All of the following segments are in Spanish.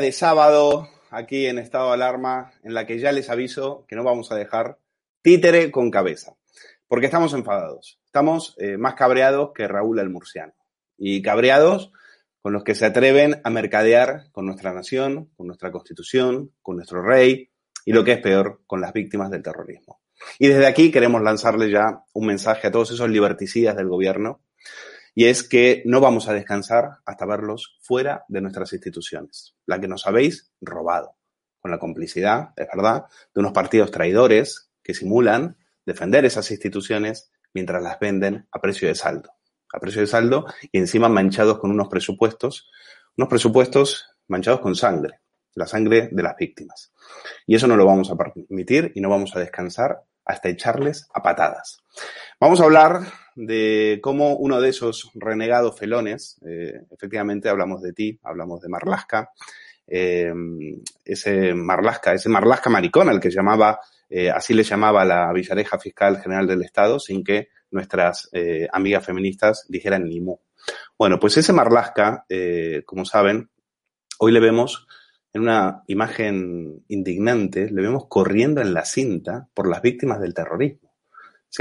De sábado aquí en estado de alarma en la que ya les aviso que no vamos a dejar títere con cabeza, porque estamos enfadados, estamos eh, más cabreados que Raúl el Murciano y cabreados con los que se atreven a mercadear con nuestra nación, con nuestra constitución, con nuestro rey y lo que es peor, con las víctimas del terrorismo. Y desde aquí queremos lanzarle ya un mensaje a todos esos liberticidas del gobierno y es que no vamos a descansar hasta verlos fuera de nuestras instituciones, la que nos habéis robado, con la complicidad, es verdad, de unos partidos traidores que simulan defender esas instituciones mientras las venden a precio de saldo, a precio de saldo y encima manchados con unos presupuestos, unos presupuestos manchados con sangre, la sangre de las víctimas. Y eso no lo vamos a permitir y no vamos a descansar hasta echarles a patadas. Vamos a hablar de cómo uno de esos renegados felones, eh, efectivamente hablamos de ti, hablamos de Marlasca, eh, ese Marlasca, ese Marlasca maricón al que llamaba, eh, así le llamaba la Villareja Fiscal General del Estado, sin que nuestras amigas feministas dijeran ni. Bueno, pues ese Marlasca, como saben, hoy le vemos en una imagen indignante, le vemos corriendo en la cinta por las víctimas del terrorismo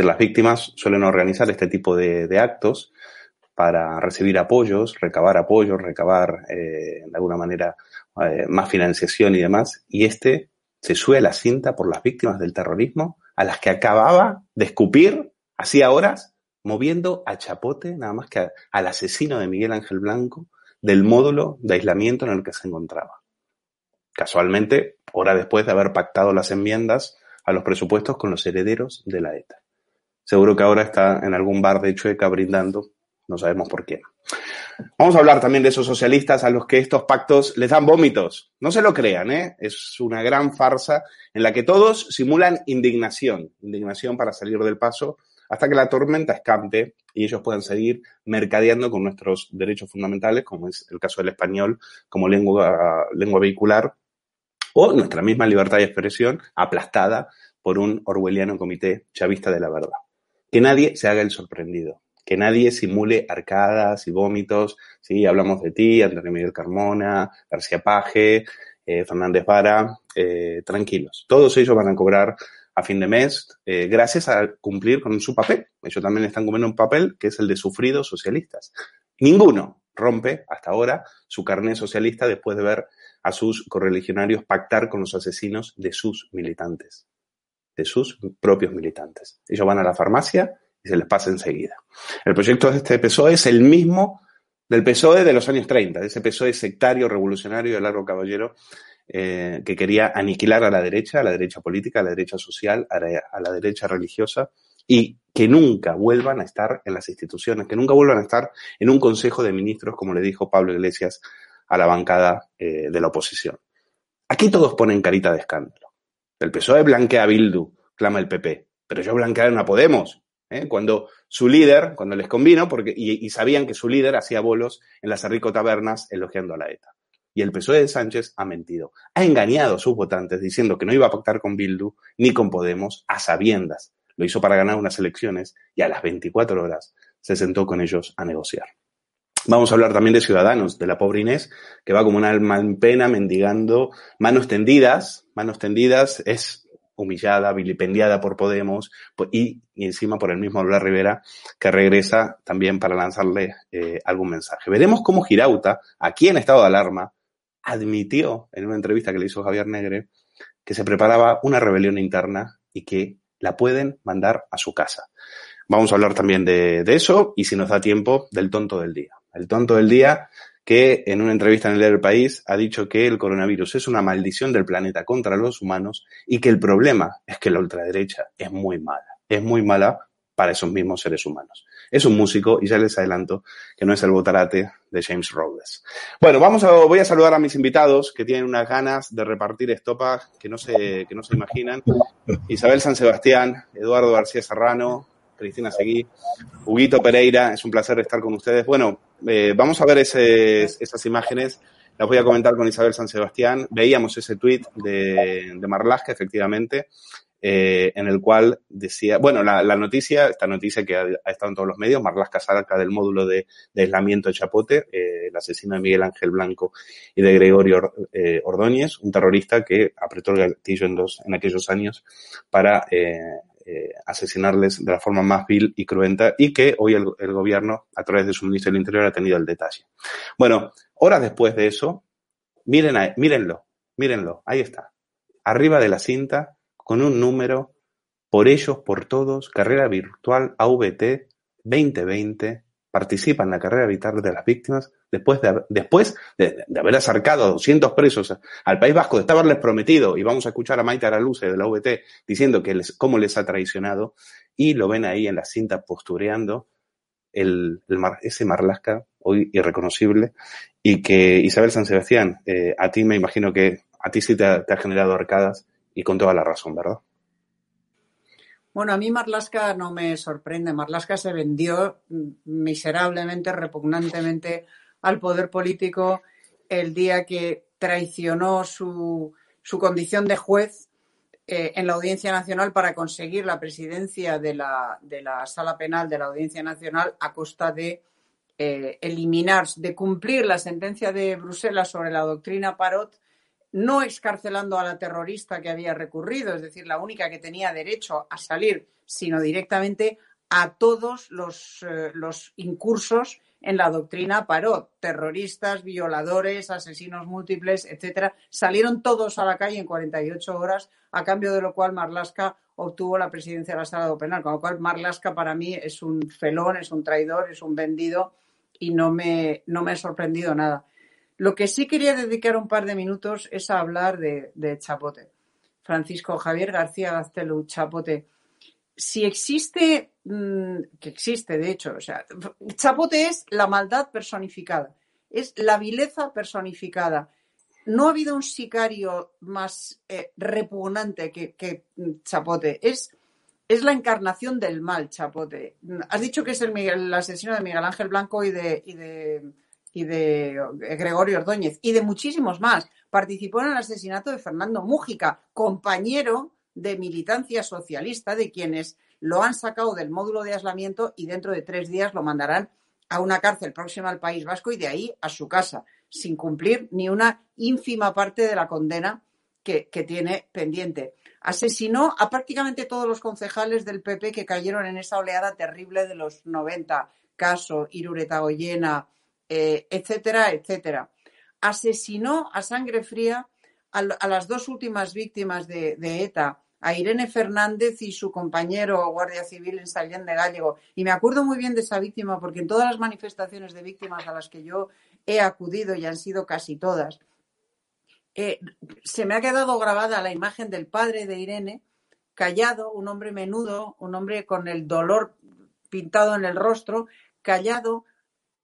las víctimas suelen organizar este tipo de, actos para recibir apoyos, recabar apoyos, recabar eh, de alguna manera eh, más financiación y demás. Y este se sube a la cinta por las víctimas del terrorismo a las que acababa de escupir hacía horas, moviendo a chapote nada más que al asesino de Miguel Ángel Blanco del módulo de aislamiento en el que se encontraba. Casualmente, hora después de haber pactado las enmiendas a los presupuestos con los herederos de la ETA. Seguro que ahora está en algún bar de Chueca brindando, no sabemos por qué. Vamos a hablar también de esos socialistas a los que estos pactos les dan vómitos. No se lo crean, ¿eh? Es una gran farsa en la que todos simulan indignación, indignación para salir del paso hasta que la tormenta escampe y ellos puedan seguir mercadeando con nuestros derechos fundamentales, como es el caso del español como lengua, lengua vehicular, o nuestra misma libertad de expresión aplastada por un orwelliano comité chavista de la verdad. Que nadie se haga el sorprendido, que nadie simule arcadas y vómitos. Sí, hablamos de ti, Antonio Miguel Carmona, García Paje, eh, Fernández Vara, eh, tranquilos. Todos ellos van a cobrar a fin de mes eh, gracias a cumplir con su papel. Ellos también están cumpliendo un papel que es el de sufridos socialistas. Ninguno, rompe hasta ahora su carné socialista después de ver a sus correligionarios pactar con los asesinos de sus militantes, de sus propios militantes. Ellos van a la farmacia y se les pasa enseguida. El proyecto de este PSOE es el mismo del PSOE de los años 30, de ese PSOE sectario, revolucionario de largo caballero eh, que quería aniquilar a la derecha, a la derecha política, a la derecha social, a la, derecha religiosa y que nunca vuelvan a estar en las instituciones, que nunca vuelvan a estar en un consejo de ministros, como le dijo Pablo Iglesias a la bancada eh, de la oposición. Aquí todos ponen carita de escándalo. El PSOE blanquea a Bildu, clama el PP, pero yo blanquearon a Podemos, ¿eh? cuando su líder, cuando les convino, porque, y, y, sabían que su líder hacía bolos en las rico tabernas elogiando a la ETA. Y el PSOE de Sánchez ha mentido. Ha engañado a sus votantes diciendo que no iba a pactar con Bildu ni con Podemos a sabiendas. Lo hizo para ganar unas elecciones y a las 24 horas se sentó con ellos a negociar. Vamos a hablar también de Ciudadanos, de la pobre Inés, que va como una alma en pena mendigando manos tendidas. Manos tendidas es humillada, vilipendiada por Podemos y, encima por el mismo Lola Rivera, que regresa también para lanzarle eh, algún mensaje. Veremos cómo Girauta, aquí en estado de alarma, admitió en una entrevista que le hizo Javier Negre que se preparaba una rebelión interna y que la pueden mandar a su casa. Vamos a hablar también de, eso y si nos da tiempo del tonto del día. El tonto del día que en una entrevista en el del País ha dicho que el coronavirus es una maldición del planeta contra los humanos y que el problema es que la ultraderecha es muy mala. Es muy mala para esos mismos seres humanos. Es un músico y ya les adelanto que no es el botarate de James Rhodes. Bueno, vamos a, voy a saludar a mis invitados que tienen unas ganas de repartir estopas que no se, que no se imaginan. Isabel San Sebastián, Eduardo García Serrano, Cristina Seguí, Huguito Pereira, es un placer estar con ustedes. Bueno, eh, vamos a ver esas imágenes las voy a comentar con Isabel San Sebastián. Veíamos ese tuit de, de Marlaska, efectivamente, eh, en el cual decía, bueno, la, noticia, esta noticia que ha, estado en todos los medios, Marlaska Casarca del módulo de, aislamiento de Chapote, eh, el asesino de Miguel Ángel Blanco y de Gregorio eh, Ordóñez, un terrorista que apretó el gatillo en, dos, en aquellos años para asesinarles de la forma más vil y cruenta y que hoy el, el gobierno, a través de su ministro del Interior, ha tenido el detalle. Bueno, horas después de eso, miren a, mírenlo, mírenlo, ahí está. Arriba de la cinta, con un número, por ellos, por todos, carrera virtual AVT 2020, participa en la carrera vital de las víctimas después de, después de, haber acercado a 200 presos al País Vasco, de haberles prometido, y vamos a escuchar a Maite Araluce de la AVT diciendo que les, cómo les ha traicionado, y lo ven ahí en la cinta postureando el, ese Marlasca, hoy irreconocible, y que Isabel San Sebastián, eh, a ti me imagino que a ti sí te ha generado arcadas y con toda la razón, ¿verdad? Bueno, a mí Marlaska no me sorprende. Marlaska se vendió miserablemente, repugnantemente al poder político el día que traicionó su, condición de juez eh, en la Audiencia Nacional para conseguir la presidencia de la, de la Sala Penal de la Audiencia Nacional a costa de eh, eliminar, de cumplir la sentencia de Bruselas sobre la doctrina Parot no excarcelando a la terrorista que había recurrido, es decir, la única que tenía derecho a salir, sino directamente a todos los, eh, los incursos en la doctrina Parot, terroristas, violadores, asesinos múltiples, etcétera, salieron todos a la calle en 48 horas, a cambio de lo cual Marlaska obtuvo la presidencia de la Sala Penal, con lo cual Marlaska para mí es un felón, es un traidor, es un vendido y no me, no me ha sorprendido nada. Lo que sí quería dedicar un par de minutos es a hablar de, Chapote. Francisco Javier García Gaztelu, Chapote. Si existe, mm, que existe de hecho, o sea, Chapote es la maldad personificada, es la vileza personificada. No ha habido un sicario más eh, repugnante que, Chapote. Es, es la encarnación del mal, Chapote. Has dicho que es el, asesino de Miguel Ángel Blanco y de y de Gregorio Ordóñez y de muchísimos más. Participó en el asesinato de Fernando Mújica, compañero de militancia socialista, de quienes lo han sacado del módulo de aislamiento y dentro de tres días lo mandarán a una cárcel próxima al País Vasco y de ahí a su casa, sin cumplir ni una ínfima parte de la condena que, que tiene pendiente. Asesinó a prácticamente todos los concejales del PP que cayeron en esa oleada terrible de los 90, Caso, Irureta Goyena, eh, etcétera, etcétera. Asesinó a sangre fría a, las dos últimas víctimas de, ETA, a Irene Fernández y su compañero guardia civil en Sallén de Gallego. Y me acuerdo muy bien de esa víctima porque en todas las manifestaciones de víctimas a las que yo he acudido, y han sido casi todas, eh, se me ha quedado grabada la imagen del padre de Irene, callado, un hombre menudo, un hombre con el dolor pintado en el rostro, callado,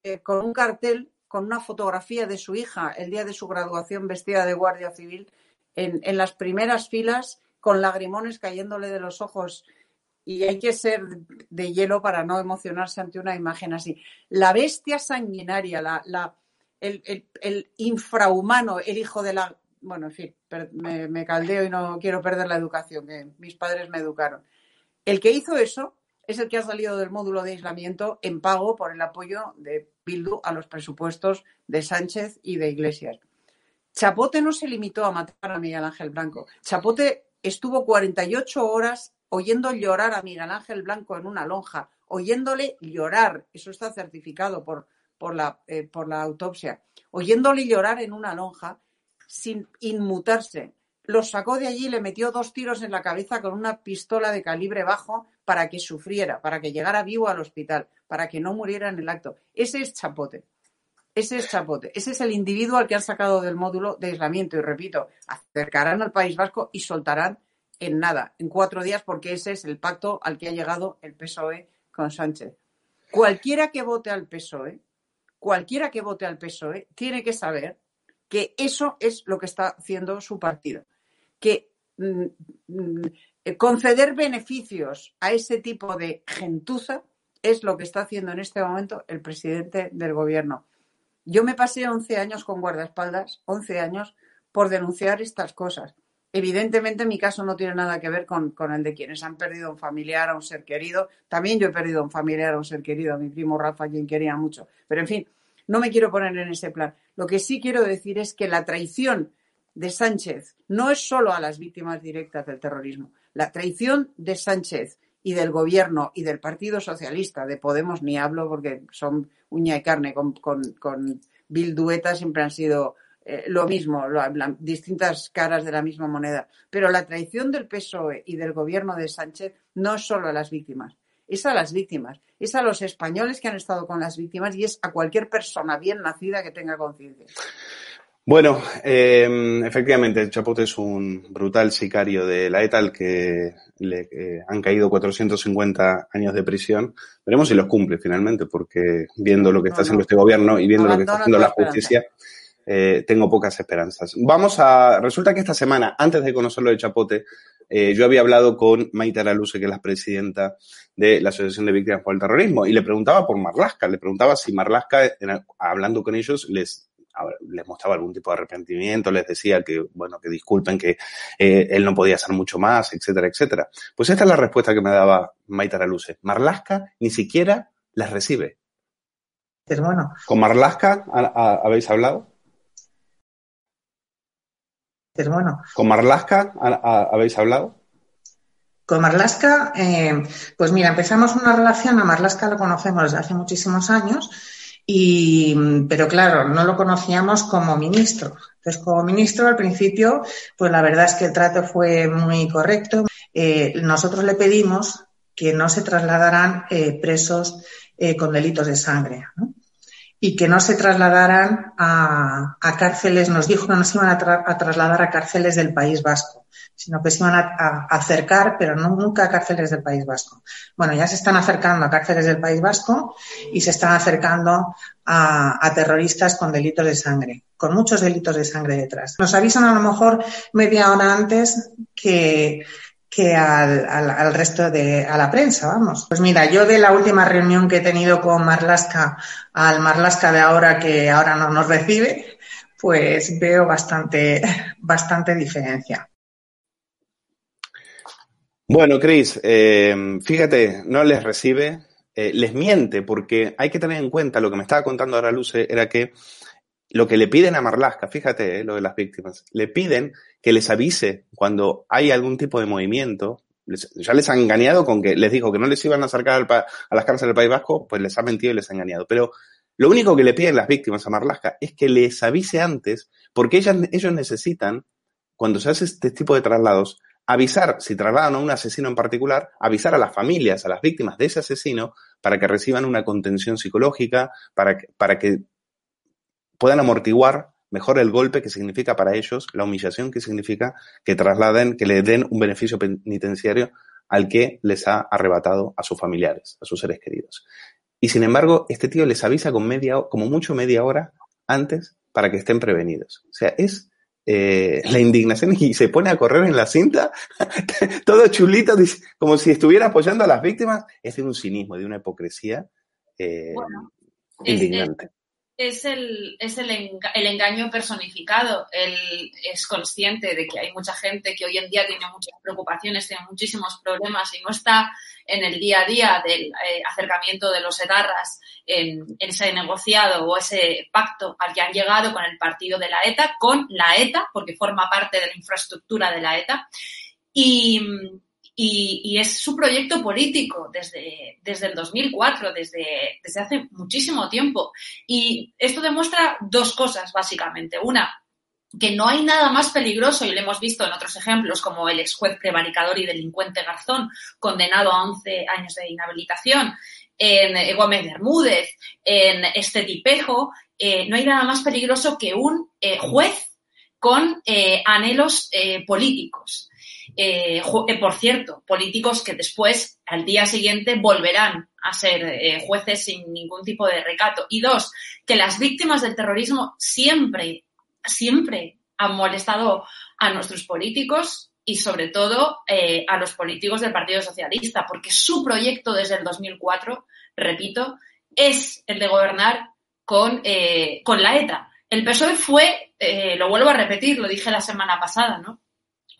eh, con un cartel, con una fotografía de su hija el día de su graduación vestida de guardia civil, en, en las primeras filas, con lagrimones cayéndole de los ojos. Y hay que ser de hielo para no emocionarse ante una imagen así. La bestia sanguinaria, la, la, el, el, el, infrahumano, el hijo de la bueno, en fin, me, caldeo y no quiero perder la educación, que mis padres me educaron. El que hizo eso es el que ha salido del módulo de aislamiento en pago por el apoyo de Bildu a los presupuestos de Sánchez y de Iglesias. Chapote no se limitó a matar a Miguel Ángel Blanco. Chapote estuvo 48 horas oyendo llorar a Miguel Ángel Blanco en una lonja, oyéndole llorar, eso está certificado por, por, la, eh, por la autopsia, oyéndole llorar en una lonja sin inmutarse. Lo sacó de allí y le metió dos tiros en la cabeza con una pistola de calibre bajo para que sufriera, para que llegara vivo al hospital, para que no muriera en el acto. Ese es Chapote. Ese es Chapote. Ese es el individuo al que han sacado del módulo de aislamiento. Y repito, acercarán al País Vasco y soltarán en nada, en cuatro días, porque ese es el pacto al que ha llegado el PSOE con Sánchez. Cualquiera que vote al PSOE, cualquiera que vote al PSOE, tiene que saber que eso es lo que está haciendo su partido. Que mm, mm, conceder beneficios a ese tipo de gentuza es lo que está haciendo en este momento el presidente del gobierno. Yo me pasé 11 años con guardaespaldas, 11 años, por denunciar estas cosas. Evidentemente mi caso no tiene nada que ver con, el de quienes han perdido a un familiar, a un ser querido. También yo he perdido a un familiar, a un ser querido, a mi primo Rafa, quien quería mucho. Pero en fin, no me quiero poner en ese plan. Lo que sí quiero decir es que la traición de Sánchez no es solo a las víctimas directas del terrorismo. La traición de Sánchez y del gobierno y del Partido Socialista, de Podemos ni hablo porque son uña y carne, con, con, con Bildueta siempre han sido eh, lo mismo, distintas caras de la misma moneda. Pero la traición del PSOE y del gobierno de Sánchez no es solo a las víctimas, es a las víctimas, es a los españoles que han estado con las víctimas y es a cualquier persona bien nacida que tenga conciencia. Bueno, eh, efectivamente, Chapote es un brutal sicario de la ETA al que le eh, han caído 450 años de prisión. Veremos si los cumple finalmente, porque viendo lo que está haciendo este gobierno y viendo lo que está haciendo la justicia, eh, tengo pocas esperanzas. Vamos a. Resulta que esta semana, antes de conocerlo de Chapote, eh, yo había hablado con Maite Araluce, que es la presidenta de la Asociación de Víctimas por el Terrorismo, y le preguntaba por Marlasca, le preguntaba si Marlasca, hablando con ellos, les les mostraba algún tipo de arrepentimiento, les decía que, bueno, que disculpen, que eh, él no podía hacer mucho más, etcétera, etcétera. Pues esta es la respuesta que me daba Maite Araluce. Marlasca ni siquiera las recibe. Bueno. ¿Con Marlasca habéis hablado? Bueno. ¿Con Marlasca habéis hablado? Con Marlasca, eh, pues mira, empezamos una relación, a Marlasca lo conocemos desde hace muchísimos años, y, pero claro, no lo conocíamos como ministro. Entonces, como ministro, al principio, pues la verdad es que el trato fue muy correcto. Eh, nosotros le pedimos que no se trasladaran eh, presos con delitos de sangre. Y que no se trasladaran a, cárceles, nos dijo que no se iban a, trasladar a cárceles del País Vasco, sino que se iban a, acercar, pero no nunca a cárceles del País Vasco. Bueno, ya se están acercando a cárceles del País Vasco y se están acercando a, terroristas con delitos de sangre, con muchos delitos de sangre detrás. Nos avisan a lo mejor media hora antes que que al, al, resto de, a la prensa, vamos. Pues mira, yo de la última reunión que he tenido con Marlaska al Marlaska de ahora que ahora no nos recibe, pues veo bastante, bastante diferencia. Bueno, Cris, eh, fíjate, no les recibe, eh, les miente, porque hay que tener en cuenta lo que me estaba contando ahora Luce, era que lo que le piden a Marlaska, fíjate eh, lo de las víctimas, le piden que les avise cuando hay algún tipo de movimiento. ya les han engañado con que les dijo que no les iban a acercar a las cárceles del País Vasco, pues les ha mentido y les ha engañado. Pero Lo único que le piden las víctimas a Marlaska es que les avise antes, porque ellas, ellos necesitan, cuando se hace este tipo de traslados, avisar, si trasladan a un asesino en particular, avisar a las familias, a las víctimas de ese asesino, para que reciban una contención psicológica, para que, para que puedan amortiguar mejor el golpe que significa para ellos, la humillación que significa que trasladen, que le den un beneficio penitenciario al que les ha arrebatado a sus familiares, a sus seres queridos. Y sin embargo, este tío les avisa con media, como mucho media hora antes para que estén prevenidos. O sea, es eh, la indignación y se pone a correr en la cinta, todo chulito, como si estuviera apoyando a las víctimas. Es de un cinismo, de una hipocresía eh, indignante es el, es el, el, engaño personificado. Él es consciente de que hay mucha gente que hoy en día tiene muchas preocupaciones, tiene muchísimos problemas y no está en el día a día del eh, acercamiento de los etarras en, ese negociado o ese pacto al que han llegado con el partido de la ETA, con la ETA, porque forma parte de la infraestructura de la ETA. Y, y, es su proyecto político desde, desde el 2004, desde, desde hace muchísimo tiempo. Y esto demuestra dos cosas, básicamente. Una, que no hay nada más peligroso, y lo hemos visto en otros ejemplos, como el ex juez prevaricador y delincuente Garzón, condenado a 11 años de inhabilitación, en Gómez Bermúdez, en este tipejo, eh, no hay nada más peligroso que un eh, juez con eh, anhelos políticos. Eh, eh, por cierto, políticos que después, al día siguiente, volverán a ser eh, jueces sin ningún tipo de recato. Y dos, que las víctimas del terrorismo siempre, siempre han molestado a nuestros políticos y sobre todo a los políticos del Partido Socialista, porque su proyecto desde el 2004, repito, es el de gobernar con, con la ETA. El PSOE fue, lo vuelvo a repetir, lo dije la semana pasada, ¿no?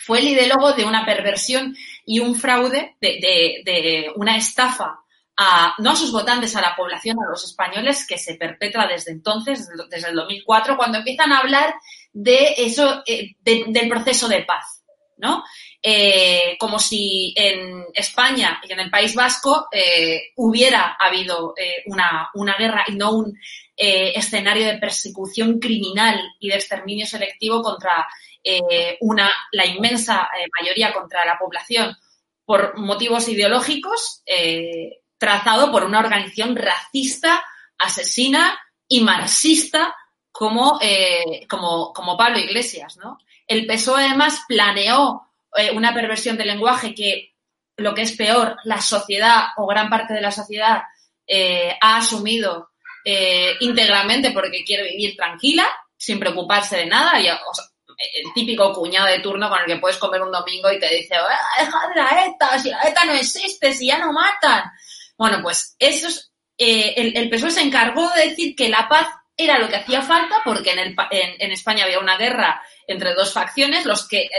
Fue el ideólogo de una perversión y un fraude, de, una estafa a, no a sus votantes, a la población, a los españoles, que se perpetra desde entonces, desde el 2004, cuando empiezan a hablar de eso, eh, del proceso de paz, ¿no? Eh, como si en España y en el País Vasco eh, hubiera habido una, una, guerra y no un escenario de persecución criminal y de exterminio selectivo contra eh, una, la inmensa eh, mayoría contra la población por motivos ideológicos, eh, trazado por una organización racista, asesina y marxista como, como, como Pablo Iglesias. ¿no? El PSOE además planeó una perversión del lenguaje que, lo que es peor, la sociedad o gran parte de la sociedad ha asumido íntegramente porque quiere vivir tranquila, sin preocuparse de nada. Y, el típico cuñado de turno con el que puedes comer un domingo y te dice, deja de la ETA, si la ETA no existe, si ya no matan. Bueno, pues eso es, eh, el, el, PSOE se encargó de decir que la paz era lo que hacía falta porque en, el, en, España había una guerra entre dos facciones, los que,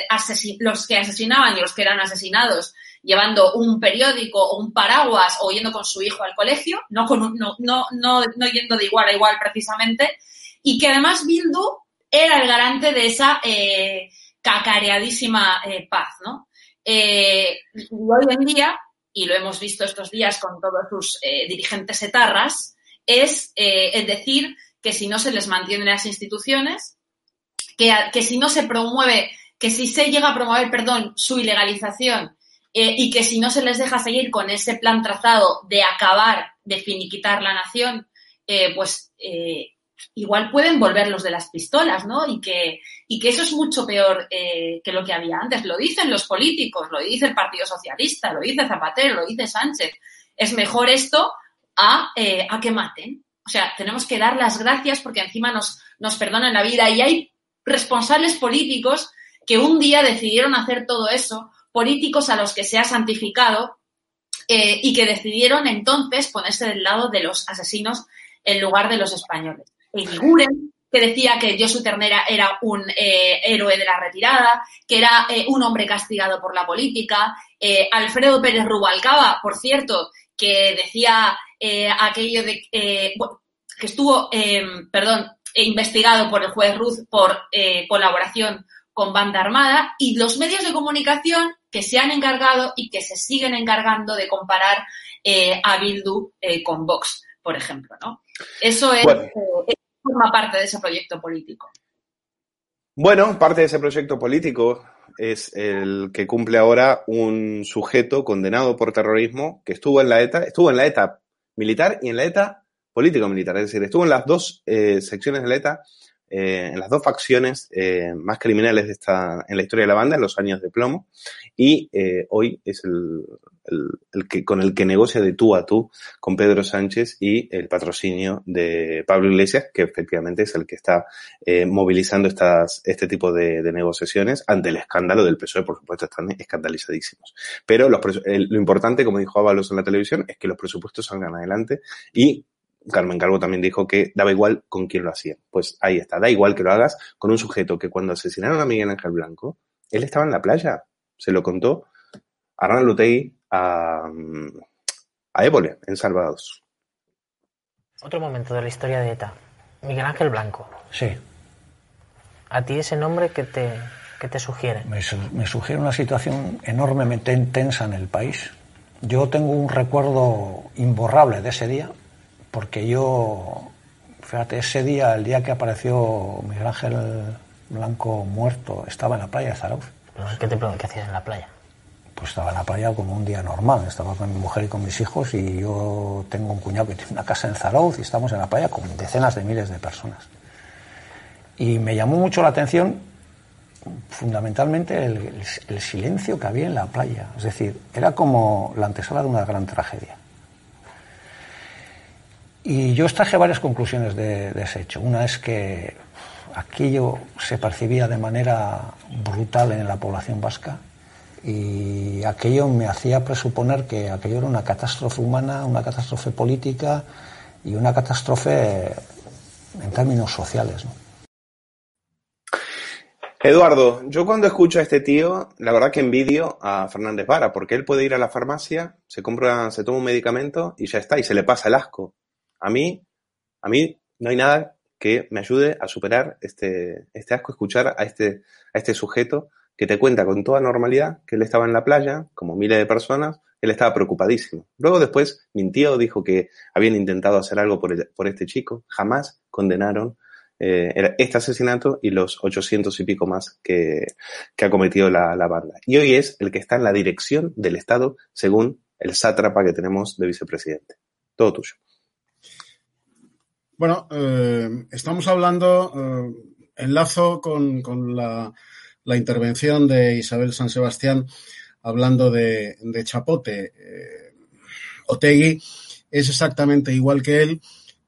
los que asesinaban y los que eran asesinados llevando un periódico o un paraguas o yendo con su hijo al colegio, no, con no, no, no, no yendo de igual a igual precisamente, y que además Bildu era el garante de esa eh, cacareadísima eh, paz, ¿no? Eh, hoy en día, y lo hemos visto estos días con todos sus dirigentes etarras, es, es decir que si no se les mantienen las instituciones, que, que si no se promueve, que si se llega a promover, perdón, su ilegalización y que si no se les deja seguir con ese plan trazado de acabar, de finiquitar la nación, pues igual pueden volver los de las pistolas, ¿no? Y que, y que eso es mucho peor eh, que lo que había antes. Lo dicen los políticos, lo dice el Partido Socialista, lo dice Zapatero, lo dice Sánchez. Es mejor esto a, eh, a que maten. O sea, tenemos que dar las gracias porque encima nos, nos perdonan la vida. Y hay responsables políticos que un día decidieron hacer todo eso, políticos a los que se ha santificado eh, y que decidieron entonces ponerse del lado de los asesinos en lugar de los españoles. Guren, que decía que Josu Ternera era un eh, héroe de la retirada, que era eh, un hombre castigado por la política, eh, Alfredo Pérez Rubalcaba, por cierto, que decía aquello de que estuvo, perdón, investigado por el juez Ruz por colaboración con banda armada y los medios de comunicación que se han encargado y que se siguen encargando de comparar a Bildu con Vox por ejemplo, ¿no? Eso es, eh, forma parte de ese proyecto político. Bueno, parte de ese proyecto político es el que cumple ahora un sujeto condenado por terrorismo que estuvo en la ETA, estuvo en la ETA militar y en la ETA político-militar, es decir, estuvo en las dos eh, secciones de la ETA eh, en las dos facciones eh, más criminales de esta, en la historia de la banda, en los años de plomo, y eh, hoy es el, el, que, con el que negocia de tú a tú con Pedro Sánchez y el patrocinio de Pablo Iglesias, que efectivamente es el que está movilizando estas, este tipo de, de, negociaciones ante el escándalo del PSOE, por supuesto, están escandalizadísimos. Pero los, lo importante, como dijo Ábalos en la televisión, es que los presupuestos salgan adelante y Carmen Calvo también dijo que daba igual con quién lo hacía. Pues ahí está, da igual que lo hagas con un sujeto que cuando asesinaron a Miguel Ángel Blanco, él estaba en la playa, se lo contó a Rana Lutey a, a Évole, en Salvados. Otro momento de la historia de ETA. Miguel Ángel Blanco. Sí. ¿A ti ese nombre que te, que te sugiere? Me, me sugiere una situación enormemente intensa en el país. Yo tengo un recuerdo imborrable de ese día, porque yo, fíjate, ese día, el día que apareció Miguel Ángel Blanco muerto, estaba en la playa de Zarauz. ¿Qué te pregunto? ¿Qué hacías en la playa? Pues estaba en la playa como un día normal, estaba con mi mujer y con mis hijos y yo tengo un cuñado que tiene una casa en Zarauz y estamos en la playa con decenas de miles de personas. Y me llamó mucho la atención fundamentalmente el, el, silencio que había en la playa. Es decir, era como la antesala de una gran tragedia. Y yo extraje varias conclusiones de, ese hecho. Una es que aquello se percibía de manera brutal en la población vasca y aquello me hacía presuponer que aquello era una catástrofe humana, una catástrofe política y una catástrofe en términos sociales. Eduardo, yo cuando escucho a este tío, la verdad que envidio a Fernández Vara, porque él puede ir a la farmacia, se compra, se toma un medicamento y ya está, y se le pasa el asco. A mí, a mí no hay nada que me ayude a superar este, este asco, escuchar a este, a este sujeto que te cuenta con toda normalidad que él estaba en la playa, como miles de personas, él estaba preocupadísimo. Luego después mintió, dijo que habían intentado hacer algo por, este chico, jamás condenaron eh, este asesinato y los 800 y pico más que, que ha cometido la, la, banda. Y hoy es el que está en la dirección del Estado según el sátrapa que tenemos de vicepresidente. Todo tuyo. Bueno, eh, estamos hablando, eh, enlazo con, con la, la, intervención de Isabel San Sebastián hablando de, Chapote. Eh, Otegui es exactamente igual que él,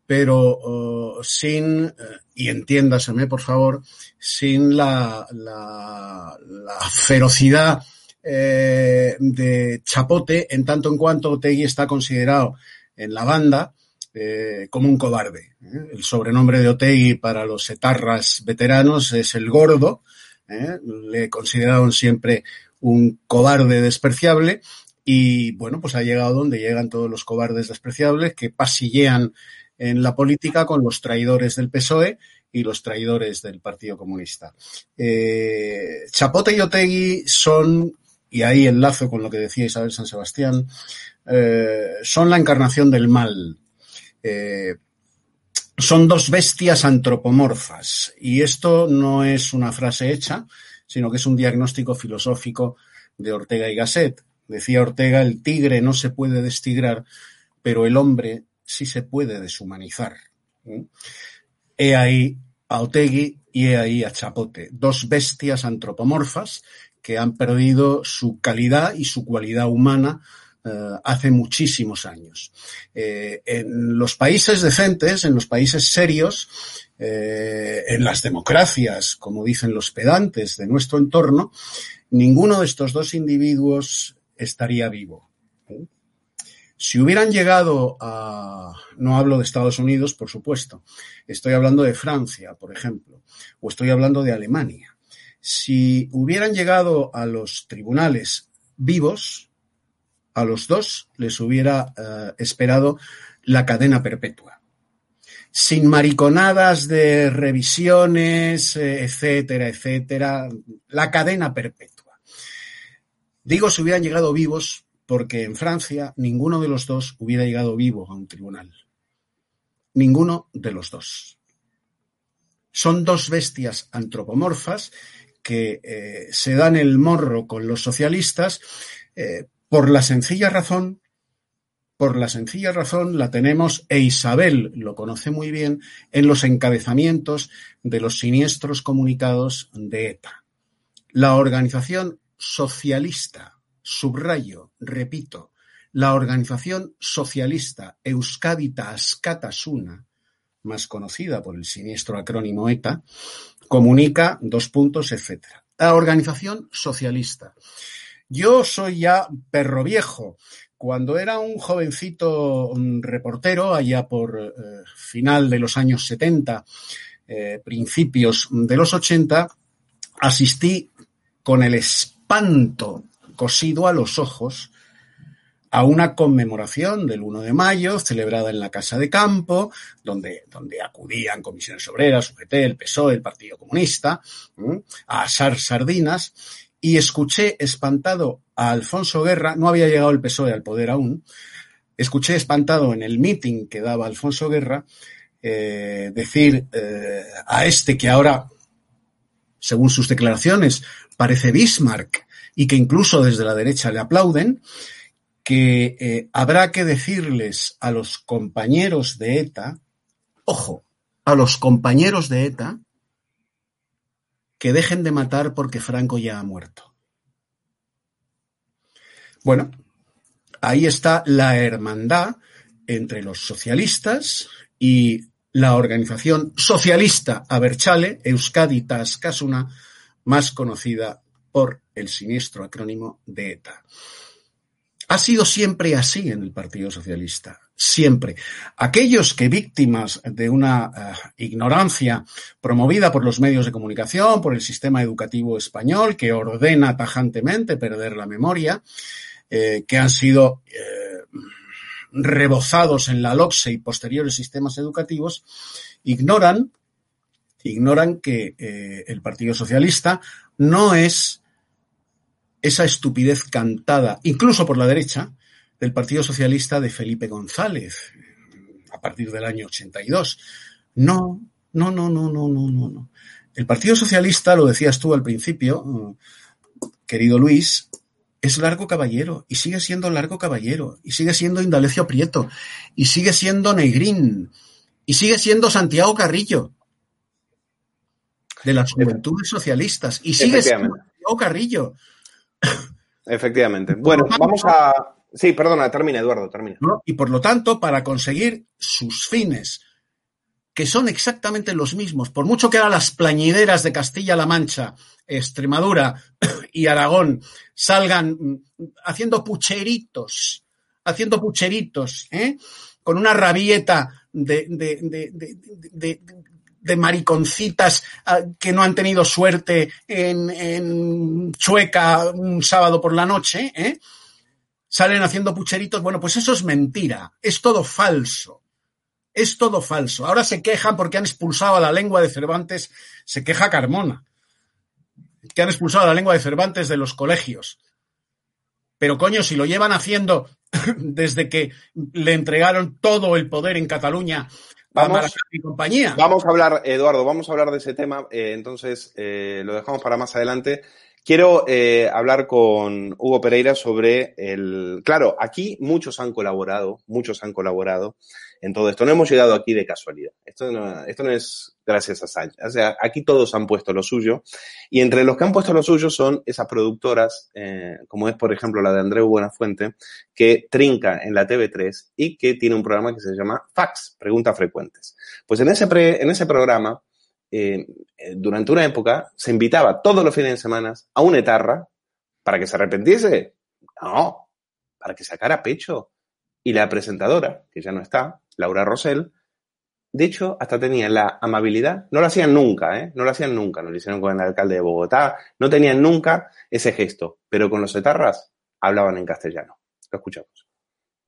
pero uh, sin, y entiéndaseme por favor, sin la, la, la ferocidad de Chapote en tanto en cuanto Otegui está considerado en la banda eh, como un cobarde. ¿eh? El sobrenombre de Otegui para los etarras veteranos es el gordo. ¿eh? Le consideraron siempre un cobarde despreciable y bueno, pues ha llegado donde llegan todos los cobardes despreciables que pasillean en la política con los traidores del PSOE y los traidores del Partido Comunista. Chapote y Otegui son, y ahí enlazo con lo que decía Isabel San Sebastián, son la encarnación del mal, eh, son dos bestias antropomorfas. Y esto no es una frase hecha, sino que es un diagnóstico filosófico de Ortega y Gasset. Decía Ortega, el tigre no se puede destigrar, pero el hombre sí se puede deshumanizar. He ahí a Otegui y he ahí a Chapote, dos bestias antropomorfas que han perdido su calidad y su cualidad humana uh, hace muchísimos años. Eh, en los países decentes, en los países serios, eh, en las democracias, como dicen los pedantes de nuestro entorno, ninguno de estos dos individuos estaría vivo. Si hubieran llegado a, no hablo de Estados Unidos, por supuesto, estoy hablando de Francia, por ejemplo, o estoy hablando de Alemania. Si hubieran llegado a los tribunales vivos, a los dos les hubiera uh, esperado la cadena perpetua. Sin mariconadas de revisiones, etcétera, etcétera, la cadena perpetua. Digo si hubieran llegado vivos porque en Francia ninguno de los dos hubiera llegado vivo a un tribunal. Ninguno de los dos. Son dos bestias antropomorfas que eh, se dan el morro con los socialistas eh, por la sencilla razón, por la sencilla razón la tenemos, e Isabel lo conoce muy bien, en los encabezamientos de los siniestros comunicados de ETA. La organización socialista, subrayo, repito, la organización socialista Euskadita Askatasuna, más conocida por el siniestro acrónimo ETA, comunica dos puntos, etcétera. La organización socialista. Yo soy ya perro viejo. Cuando era un jovencito reportero, allá por eh, final de los años 70, eh, principios de los 80, asistí con el espanto cosido a los ojos a una conmemoración del 1 de mayo celebrada en la Casa de Campo, donde, donde acudían comisiones obreras, UGT, el PSOE, el Partido Comunista, a asar sardinas, y escuché espantado a Alfonso Guerra, no había llegado el PSOE al poder aún, escuché espantado en el meeting que daba Alfonso Guerra eh, decir eh, a este que ahora, según sus declaraciones, parece Bismarck y que incluso desde la derecha le aplauden, que eh, habrá que decirles a los compañeros de ETA, ojo, a los compañeros de ETA, que dejen de matar porque Franco ya ha muerto. Bueno, ahí está la hermandad entre los socialistas y la organización socialista Aberchale, Euskadi Taskasuna, más conocida por el siniestro acrónimo de ETA. Ha sido siempre así en el Partido Socialista, siempre. Aquellos que víctimas de una uh, ignorancia promovida por los medios de comunicación, por el sistema educativo español, que ordena tajantemente perder la memoria, eh, que han sido eh, rebozados en la LOCSE y posteriores sistemas educativos, ignoran, ignoran que eh, el Partido Socialista no es esa estupidez cantada, incluso por la derecha, del Partido Socialista de Felipe González, a partir del año 82. No, no, no, no, no, no, no, no. El Partido Socialista, lo decías tú al principio, querido Luis, es largo caballero y sigue siendo largo caballero y sigue siendo Indalecio Prieto y sigue siendo Negrín y sigue siendo Santiago Carrillo de las juventudes socialistas y sigue siendo Santiago Carrillo Efectivamente. Bueno, vamos a. Sí, perdona, termina, Eduardo, termina. Y por lo tanto, para conseguir sus fines, que son exactamente los mismos, por mucho que ahora las plañideras de Castilla-La Mancha, Extremadura y Aragón salgan mm, haciendo pucheritos, haciendo pucheritos, ¿eh? con una rabieta de, de, de, de mariconcitas ah, que no han tenido suerte en, Chueca un sábado por la noche, ¿eh? Salen haciendo pucheritos. Bueno, pues eso es mentira, es todo falso. Es todo falso. Ahora se quejan porque han expulsado a la lengua de Cervantes, se queja Carmona, que han expulsado a la lengua de Cervantes de los colegios. Pero coño, si lo llevan haciendo desde que le entregaron todo el poder en Cataluña Vamos, compañía. Vamos a hablar, Eduardo, vamos a hablar de ese tema, eh, entonces eh, lo dejamos para más adelante. Quiero eh, hablar con Hugo Pereira sobre el... Claro, aquí muchos han colaborado, muchos han colaborado en todo esto. No hemos llegado aquí de casualidad. Esto no, esto no es gracias a Sánchez. O sea, aquí todos han puesto lo suyo. Y entre los que han puesto lo suyo son esas productoras, eh, como es por ejemplo la de Andreu Buenafuente, que trinca en la TV3 y que tiene un programa que se llama Fax, Preguntas Frecuentes. Pues en ese, pre, en ese programa, eh, durante una época, se invitaba todos los fines de semana a una etarra para que se arrepentiese. No, para que sacara pecho. Y la presentadora, que ya no está, Laura Rosell, de hecho, hasta tenían la amabilidad, no lo hacían nunca, ¿eh? No lo hacían nunca, no lo hicieron con el alcalde de Bogotá, no tenían nunca ese gesto, pero con los etarras hablaban en castellano. Lo escuchamos.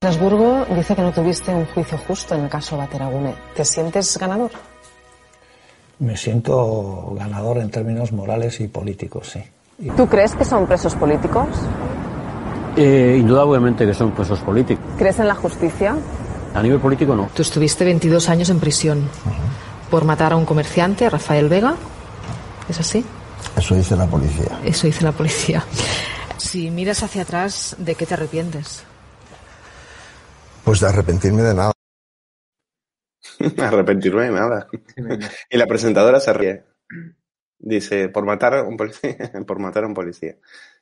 Estrasburgo dice que no tuviste un juicio justo en el caso Bateragune. ¿Te sientes ganador? Me siento ganador en términos morales y políticos, sí. ¿Tú crees que son presos políticos? Eh, indudablemente que son presos políticos. ¿Crees en la justicia? A nivel político no. Tú estuviste 22 años en prisión por matar a un comerciante, Rafael Vega. ¿Es así? Eso dice la policía. Eso dice la policía. Si miras hacia atrás, ¿de qué te arrepientes? Pues de arrepentirme de nada. Arrepentirme de nada. y la presentadora se ríe. Dice, por matar a un policía, por matar a un policía.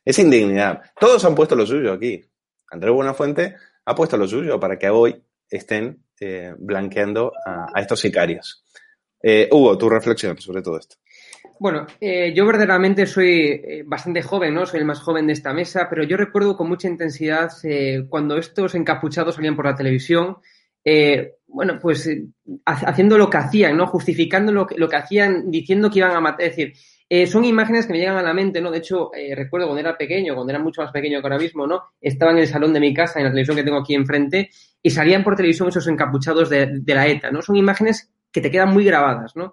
Es indignidad. Todos han puesto lo suyo aquí. Andrés Buenafuente ha puesto lo suyo para que hoy estén eh, blanqueando a, a estos sicarios. Eh, Hugo, tu reflexión sobre todo esto. Bueno, eh, yo verdaderamente soy bastante joven, ¿no? Soy el más joven de esta mesa, pero yo recuerdo con mucha intensidad cuando estos encapuchados salían por la televisión, eh, bueno, pues eh, ha- haciendo lo que hacían, ¿no? Justificando lo que, lo que hacían, diciendo que iban a matar. Es decir, eh, son imágenes que me llegan a la mente, ¿no? De hecho, eh, recuerdo cuando era pequeño, cuando era mucho más pequeño que ahora mismo, ¿no? Estaba en el salón de mi casa, en la televisión que tengo aquí enfrente, y salían por televisión esos encapuchados de, de la ETA, ¿no? Son imágenes que te quedan muy grabadas, ¿no?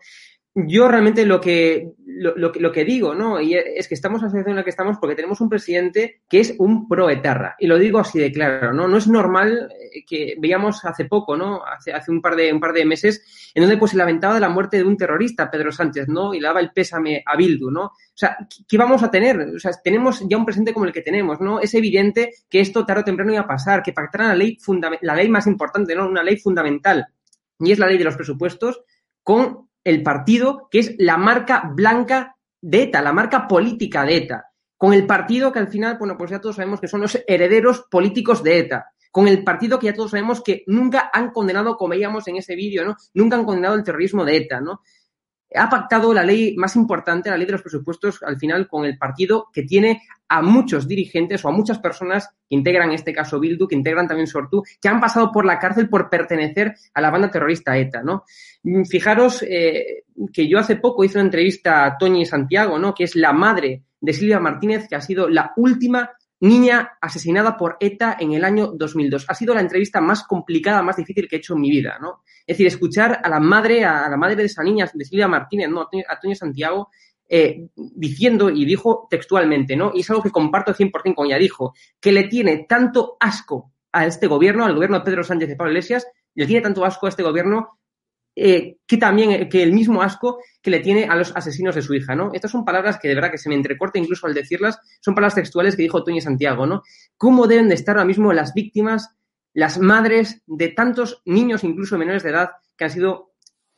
Yo realmente lo que, lo, lo lo que digo, ¿no? Y es que estamos en la situación en la que estamos porque tenemos un presidente que es un pro-etarra. Y lo digo así de claro, ¿no? No es normal eh, que veíamos hace poco, ¿no? Hace, hace un, par de, un par de meses, en donde pues se lamentaba de la muerte de un terrorista, Pedro Sánchez, ¿no? Y le daba el pésame a Bildu, ¿no? O sea, ¿qué- ¿qué vamos a tener? O sea, tenemos ya un presidente como el que tenemos, ¿no? Es evidente que esto tarde o temprano iba a pasar, que pactaran la ley, la ley más importante, ¿no? Una ley fundamental. Y es la ley de los presupuestos con el partido que es la marca blanca de ETA, la marca política de ETA, con el partido que al final, bueno, pues ya todos sabemos que son los herederos políticos de ETA, con el partido que ya todos sabemos que nunca han condenado, como veíamos en ese vídeo, ¿no? Nunca han condenado el terrorismo de ETA, ¿no? Ha pactado la ley más importante, la ley de los presupuestos, al final con el partido que tiene a muchos dirigentes o a muchas personas que integran, este caso Bildu, que integran también Sortu, que han pasado por la cárcel por pertenecer a la banda terrorista ETA, ¿no? Mm, Fijaros eh, que yo hace poco hice una entrevista a Toñi Santiago, ¿no? Que es la madre de Silvia Martínez, que ha sido la última niña asesinada por ETA en el año 2002. Ha sido la entrevista más complicada, más difícil que he hecho en mi vida, ¿no? Es decir, escuchar a la madre, a la madre de esa niña, de Silvia Martínez, ¿no? A Toñi- A Toñi Santiago, eh, diciendo, y dijo textualmente, ¿no? Y es algo que comparto 100% con ella, dijo, que le tiene tanto asco a este gobierno, al gobierno de Pedro Sánchez y Pablo Iglesias, le tiene tanto asco a este gobierno eh, que también eh, que el mismo asco que le tiene a los asesinos de su hija, ¿no? Estas son palabras que de verdad que se me entrecorta incluso al decirlas, son palabras textuales que dijo Toñi Santiago, ¿no? ¿Cómo deben de estar ahora mismo las víctimas, las madres de tantos niños, incluso menores de edad, que han sido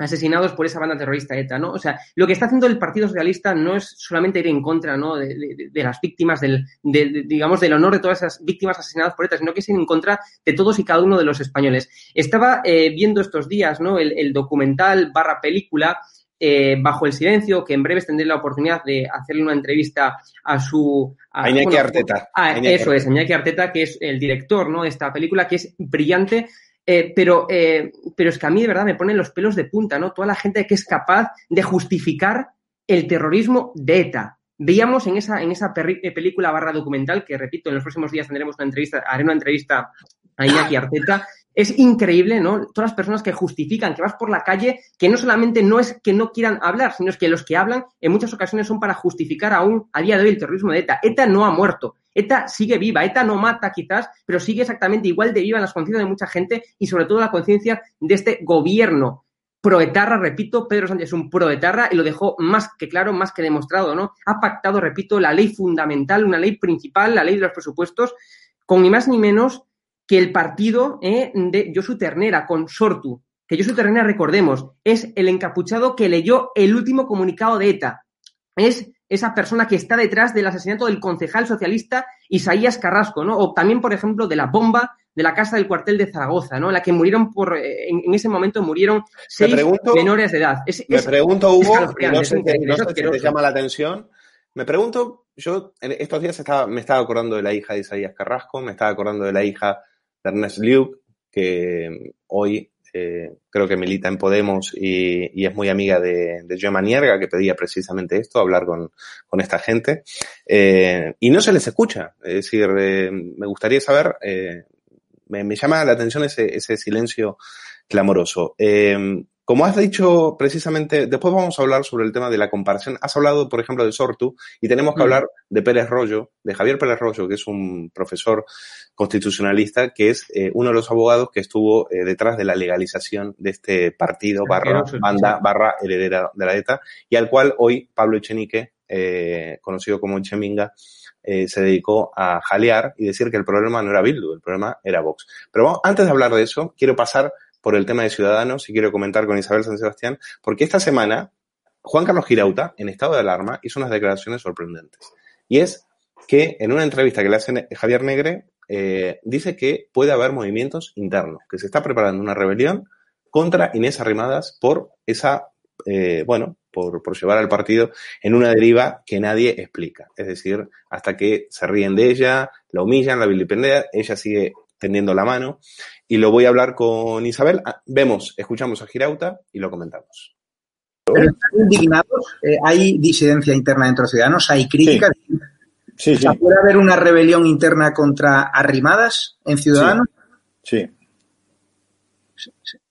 asesinados por esa banda terrorista ETA, ¿no? O sea, lo que está haciendo el Partido Socialista no es solamente ir en contra, ¿no? De, de- de las víctimas, del, de- digamos, del honor de todas esas víctimas asesinadas por ETA, sino que es ir en contra de todos y cada uno de los españoles. Estaba eh, viendo estos días, ¿no? El, el documental barra película eh, Bajo el Silencio, que en breves tendré la oportunidad de hacerle una entrevista a su... A Iñaki Arteta. a- A Iñaki eso es. Iñaki Arteta, que es el director ¿no? de esta película, que es brillante, eh, pero, eh, pero es que a mí de verdad me ponen los pelos de punta, ¿no? Toda la gente que es capaz de justificar el terrorismo de ETA. Veíamos en esa, en esa eh, película barra documental, que repito, en los próximos días tendremos una entrevista, haré una entrevista a Iñaki Arteta. Es increíble, ¿no? Todas las personas que justifican que vas por la calle, que no solamente no es que no quieran hablar, sino es que los que hablan en muchas ocasiones son para justificar aún a día de hoy el terrorismo de ETA. ETA no ha muerto. ETA sigue viva. ETA no mata quizás, pero sigue exactamente igual de viva en las conciencias de mucha gente y sobre todo la conciencia de este gobierno proetarra, repito, Pedro Sánchez es un proetarra y lo dejó más que claro, más que demostrado, ¿no? Ha pactado, repito, la ley fundamental, una ley principal, la ley de los presupuestos, con ni más ni menos que el partido eh, de Josu Ternera, con Sortu. Que Josu Ternera, recordemos, es el encapuchado que leyó el último comunicado de ETA. Es esa persona que está detrás del asesinato del concejal socialista Isaías Carrasco, ¿no? O también, por ejemplo, de la bomba de la casa del cuartel de Zaragoza, ¿no? En la que murieron por, eh, en, en ese momento murieron seis pregunto- menores de edad. Es- Me es- pregunto, Hugo, y no sé, no si te llama la atención. Me pregunto, yo en estos días estaba, me estaba acordando de la hija de Isaías Carrasco, me estaba acordando de la hija de Ernest Luke, que hoy eh, creo que milita en Podemos y, y es muy amiga de, de Gemma Nierga, que pedía precisamente esto, hablar con, con esta gente. Eh, y no se les escucha. Es decir, eh, me gustaría saber, eh, me, me llama la atención ese, ese silencio clamoroso. Como has dicho precisamente, después vamos a hablar sobre el tema de la comparación. Has hablado, por ejemplo, de Sortu y tenemos que Mm. hablar de Pérez Rollo, de Javier Pérez Rollo, que es un profesor constitucionalista, que es eh, uno de los abogados que estuvo eh, detrás de la legalización de este partido barra banda barra heredera de la ETA y al cual hoy Pablo Echenique, eh, conocido como Echeminga, eh, se dedicó a jalear y decir que el problema no era Bildu, el problema era Vox. Pero vamos, antes de hablar de eso, quiero pasar por el tema de Ciudadanos y quiero comentar con Isabel San Sebastián, porque esta semana Juan Carlos Girauta, en estado de alarma, hizo unas declaraciones sorprendentes. Y es que en una entrevista que le hace Javier Negre, eh, dice que puede haber movimientos internos, que se está preparando una rebelión contra Inés Arrimadas por esa, eh, bueno, por, por llevar al partido en una deriva que nadie explica. Es decir, hasta que se ríen de ella, la humillan, la vilipendian, ella sigue tendiendo la mano. Y lo voy a hablar con Isabel. Ah, Vemos, escuchamos a Girauta y lo comentamos. Pero están indignados, eh, hay disidencia interna dentro de Ciudadanos, hay críticas. Sí, sí. ¿Puede haber una rebelión interna contra Arrimadas en Ciudadanos? Sí.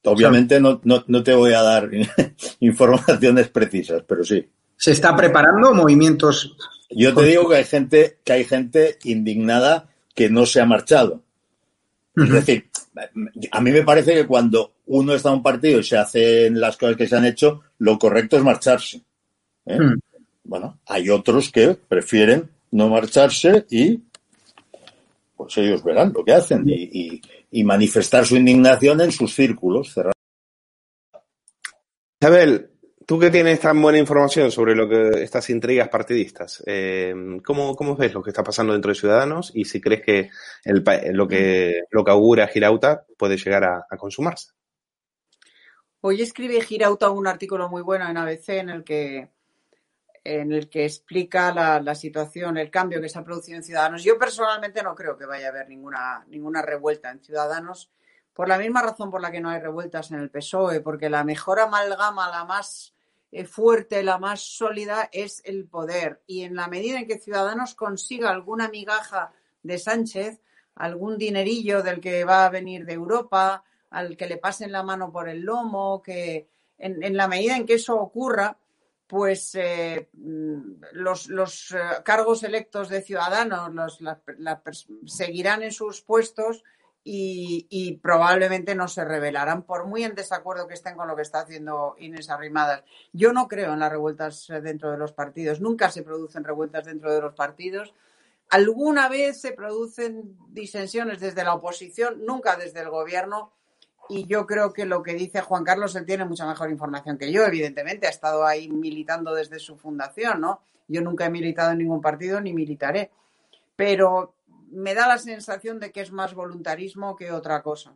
Obviamente no, no, no te voy a dar informaciones precisas, pero sí. ¿Se está preparando movimientos? Yo te digo que hay gente, que hay gente indignada que no se ha marchado. Es decir, a mí me parece que cuando uno está en un partido y se hacen las cosas que se han hecho, lo correcto es marcharse. ¿eh? Mm. Bueno, hay otros que prefieren no marcharse y pues ellos verán lo que hacen y, y- y manifestar su indignación en sus círculos cerrados. Isabel, tú que tienes tan buena información sobre lo que estas intrigas partidistas, eh, ¿cómo, ¿cómo ves lo que está pasando dentro de Ciudadanos y si crees que lo que lo que augura Girauta puede llegar a, a consumarse? Hoy escribe Girauta un artículo muy bueno en ABC en el que, en el que explica la, la situación, el cambio que se ha producido en Ciudadanos. Yo personalmente no creo que vaya a haber ninguna, ninguna revuelta en Ciudadanos, por la misma razón por la que no hay revueltas en el PSOE, porque la mejor amalgama, la más eh, fuerte, la más sólida, es el poder. Y en la medida en que Ciudadanos consiga alguna migaja de Sánchez, algún dinerillo del que va a venir de Europa, al que le pasen la mano por el lomo, que en, la medida en que eso ocurra, pues eh, mm, los, eh, cargos electos de ciudadanos los, seguirán en sus puestos y, probablemente no se rebelarán, por muy en desacuerdo que estén con lo que está haciendo Inés Arrimadas. Yo no creo en las revueltas eh, dentro de los partidos, nunca se producen revueltas dentro de los partidos. Alguna vez se producen disensiones desde la oposición, nunca desde el gobierno. Y yo creo que lo que dice Juan Carlos, él tiene mucha mejor información que yo, evidentemente, ha estado ahí militando desde su fundación, ¿no? Yo nunca he militado en ningún partido ni militaré, pero me da la sensación de que es más voluntarismo que otra cosa.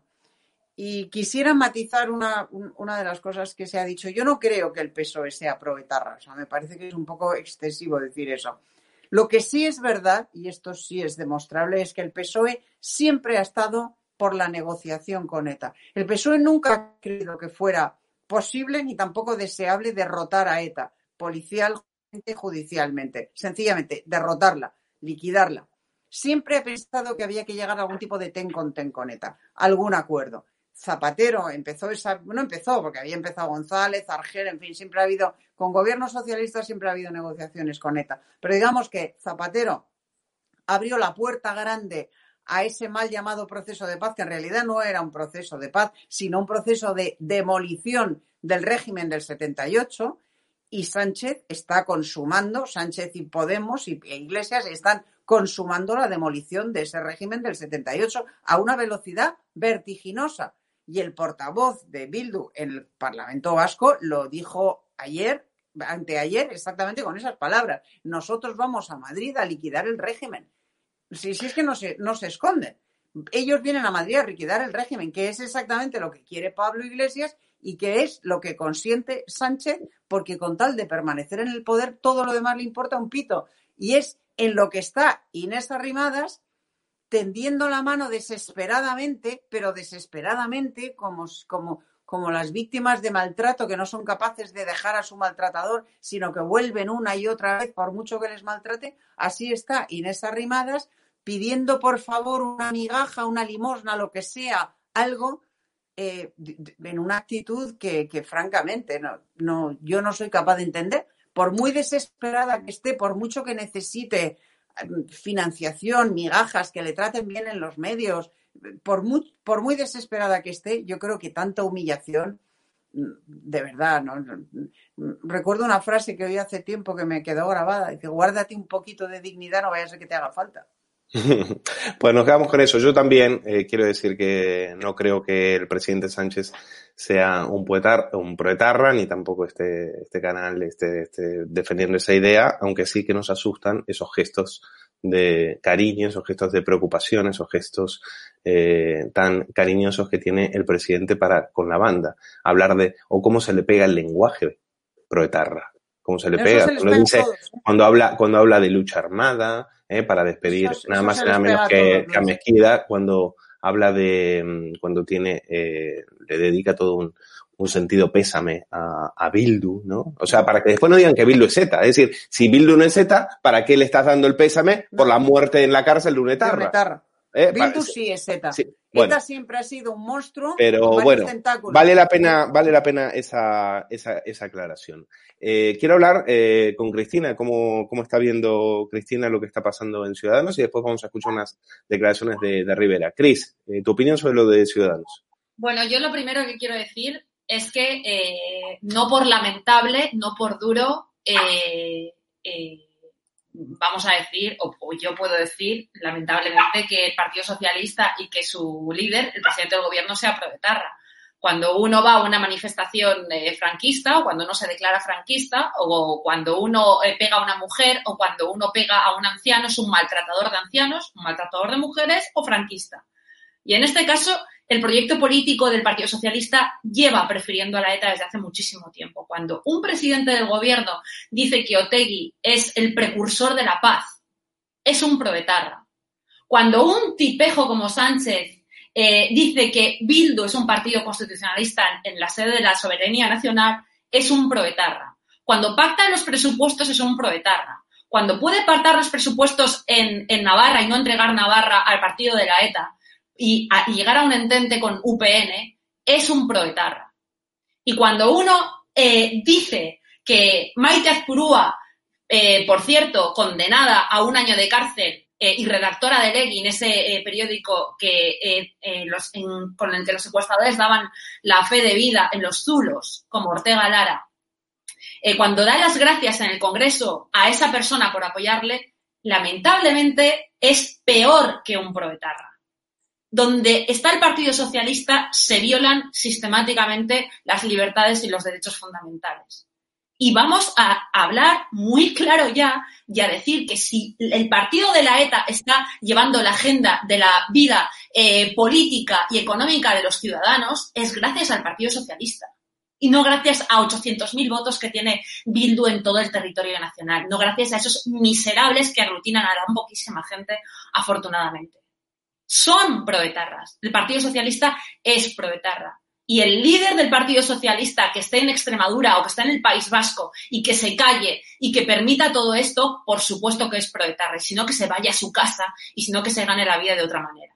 Y quisiera matizar una, un- una de las cosas que se ha dicho. Yo no creo que el PSOE sea proetarra, o sea, me parece que es un poco excesivo decir eso. Lo que sí es verdad, y esto sí es demostrable, es que el PSOE siempre ha estado por la negociación con ETA. El PSOE nunca ha creído que fuera posible ni tampoco deseable derrotar a ETA, policial judicialmente. Sencillamente, derrotarla, liquidarla. Siempre ha pensado que había que llegar a algún tipo de ten con ten con ETA, algún acuerdo. Zapatero empezó esa, no empezó porque había empezado González, Argel, en fin, siempre ha habido, con gobiernos socialistas siempre ha habido negociaciones con ETA. Pero digamos que Zapatero abrió la puerta grande a ese mal llamado proceso de paz, que en realidad no era un proceso de paz, sino un proceso de demolición del régimen del 78, y Sánchez está consumando, Sánchez y Podemos y e Iglesias están consumando la demolición de ese régimen del 78 a una velocidad vertiginosa. Y el portavoz de Bildu en el Parlamento Vasco lo dijo ayer, anteayer, exactamente con esas palabras. Nosotros vamos a Madrid a liquidar el régimen. Si, si es que no se, no se esconden. Ellos vienen a Madrid a liquidar el régimen, que es exactamente lo que quiere Pablo Iglesias y que es lo que consiente Sánchez, porque con tal de permanecer en el poder, todo lo demás le importa un pito. Y es en lo que está Inés Arrimadas tendiendo la mano desesperadamente, pero desesperadamente, como, como, como las víctimas de maltrato que no son capaces de dejar a su maltratador, sino que vuelven una y otra vez por mucho que les maltrate, así está Inés Arrimadas pidiendo por favor una migaja, una limosna, lo que sea, algo eh, en una actitud que, que francamente no, no, yo no soy capaz de entender. Por muy desesperada que esté, por mucho que necesite mm, financiación, migajas, que le traten bien en los medios, por muy, desesperada que esté, yo creo que tanta humillación, mm, de verdad, ¿no? Recuerdo una frase que oí hace tiempo que me quedó grabada, dice, guárdate un poquito de dignidad, no vaya a ser que te haga falta. Pues nos quedamos con eso. Yo también eh, quiero decir que no creo que el presidente Sánchez sea un, poetar, un proetarra, ni tampoco este, este canal esté, esté defendiendo esa idea, aunque sí que nos asustan esos gestos de cariño, esos gestos de preocupación, esos gestos eh, tan cariñosos que tiene el presidente para con la banda. Hablar de, o cómo se le pega el lenguaje proetarra, cómo se le pega. se Cuando, dice, todos. cuando habla, cuando habla de lucha armada, eh, para despedir Eso- nada eso más y nada menos que, que a. Mezquida, cuando habla de, mm, cuando tiene, eh, le dedica todo un, un sentido pésame a, a Bildu, ¿no? O sea, para que después no digan que Bildu es Z. Es decir, si Bildu no es Z, ¿para qué le estás dando el pésame por la muerte en la cárcel de. Eh, pa- sí es ETA. sí, bueno. ETA siempre ha sido un monstruo Pero con bueno, tentáculos. vale la pena, vale la pena esa, esa, esa aclaración. Eh, quiero hablar eh, con Cristina, cómo, cómo está viendo Cristina lo que está pasando en Ciudadanos y después vamos a escuchar unas declaraciones de, de Rivera. Cris, eh, tu opinión sobre lo de Ciudadanos. Bueno, yo lo primero que quiero decir es que eh, no por lamentable, no por duro, eh, eh, vamos a decir, o, o yo puedo decir, lamentablemente, que el Partido Socialista y que su líder, el presidente del gobierno, sea proetarra. Cuando uno va a una manifestación eh, franquista o cuando uno se declara franquista o cuando uno eh, pega a una mujer o cuando uno pega a un anciano es un maltratador de ancianos, un maltratador de mujeres o franquista. Y en este caso, el proyecto político del Partido Socialista lleva prefiriendo a la ETA desde hace muchísimo tiempo. Cuando un presidente del gobierno dice que Otegui es el precursor de la paz, es un proetarra. Cuando un tipejo como Sánchez eh, dice que Bildu es un partido constitucionalista en, la sede de la soberanía nacional, es un proetarra. Cuando pacta los presupuestos es un proetarra. Cuando puede pactar los presupuestos en Navarra y no entregar Navarra al partido de la ETA, y, llegar a un entente con UPN es un proetarra. Y cuando uno eh, dice que Maite Azpurúa, eh, por cierto, condenada a un año de cárcel eh, y redactora de Leguin, ese eh, periódico que, en, con el que los secuestradores daban la fe de vida en los zulos, como Ortega Lara, cuando da las gracias en el Congreso a esa persona por apoyarle, lamentablemente es peor que un proetarra donde está el Partido Socialista se violan sistemáticamente las libertades y los derechos fundamentales. Y vamos a hablar muy claro ya y a decir que si el partido de la ETA está llevando la agenda de la vida eh, política y económica de los ciudadanos, es gracias al Partido Socialista. Y no gracias a 800.000 votos que tiene Bildu en todo el territorio nacional. No gracias a esos miserables que aglutinan a tan poquísima gente, afortunadamente son proetarras. El Partido Socialista es proetarra. Y el líder del Partido Socialista que esté en Extremadura o que está en el País Vasco y que se calle y que permita todo esto, por supuesto que es proetarra. Y si no, que se vaya a su casa y si no, que se gane la vida de otra manera.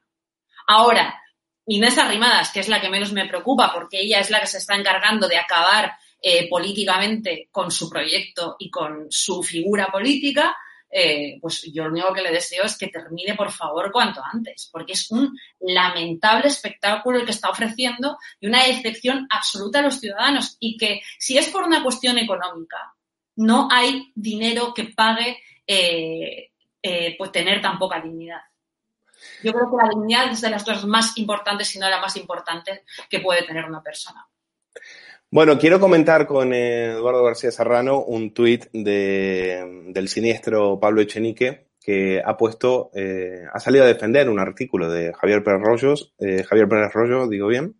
Ahora, Inés Arrimadas, que es la que menos me preocupa porque ella es la que se está encargando de acabar eh, políticamente con su proyecto y con su figura política, eh, pues yo lo único que le deseo es que termine, por favor, cuanto antes, porque es un lamentable espectáculo el que está ofreciendo y una decepción absoluta a los ciudadanos. Y que si es por una cuestión económica, no hay dinero que pague eh, eh, pues tener tan poca dignidad. Yo creo que la dignidad es de las cosas más importantes, si no la más importante que puede tener una persona. Bueno, quiero comentar con Eduardo García Serrano un tuit de, del siniestro Pablo Echenique que ha puesto, eh, ha salido a defender un artículo de Javier Pérez Rollos, eh, Javier Pérez Rollo, digo bien,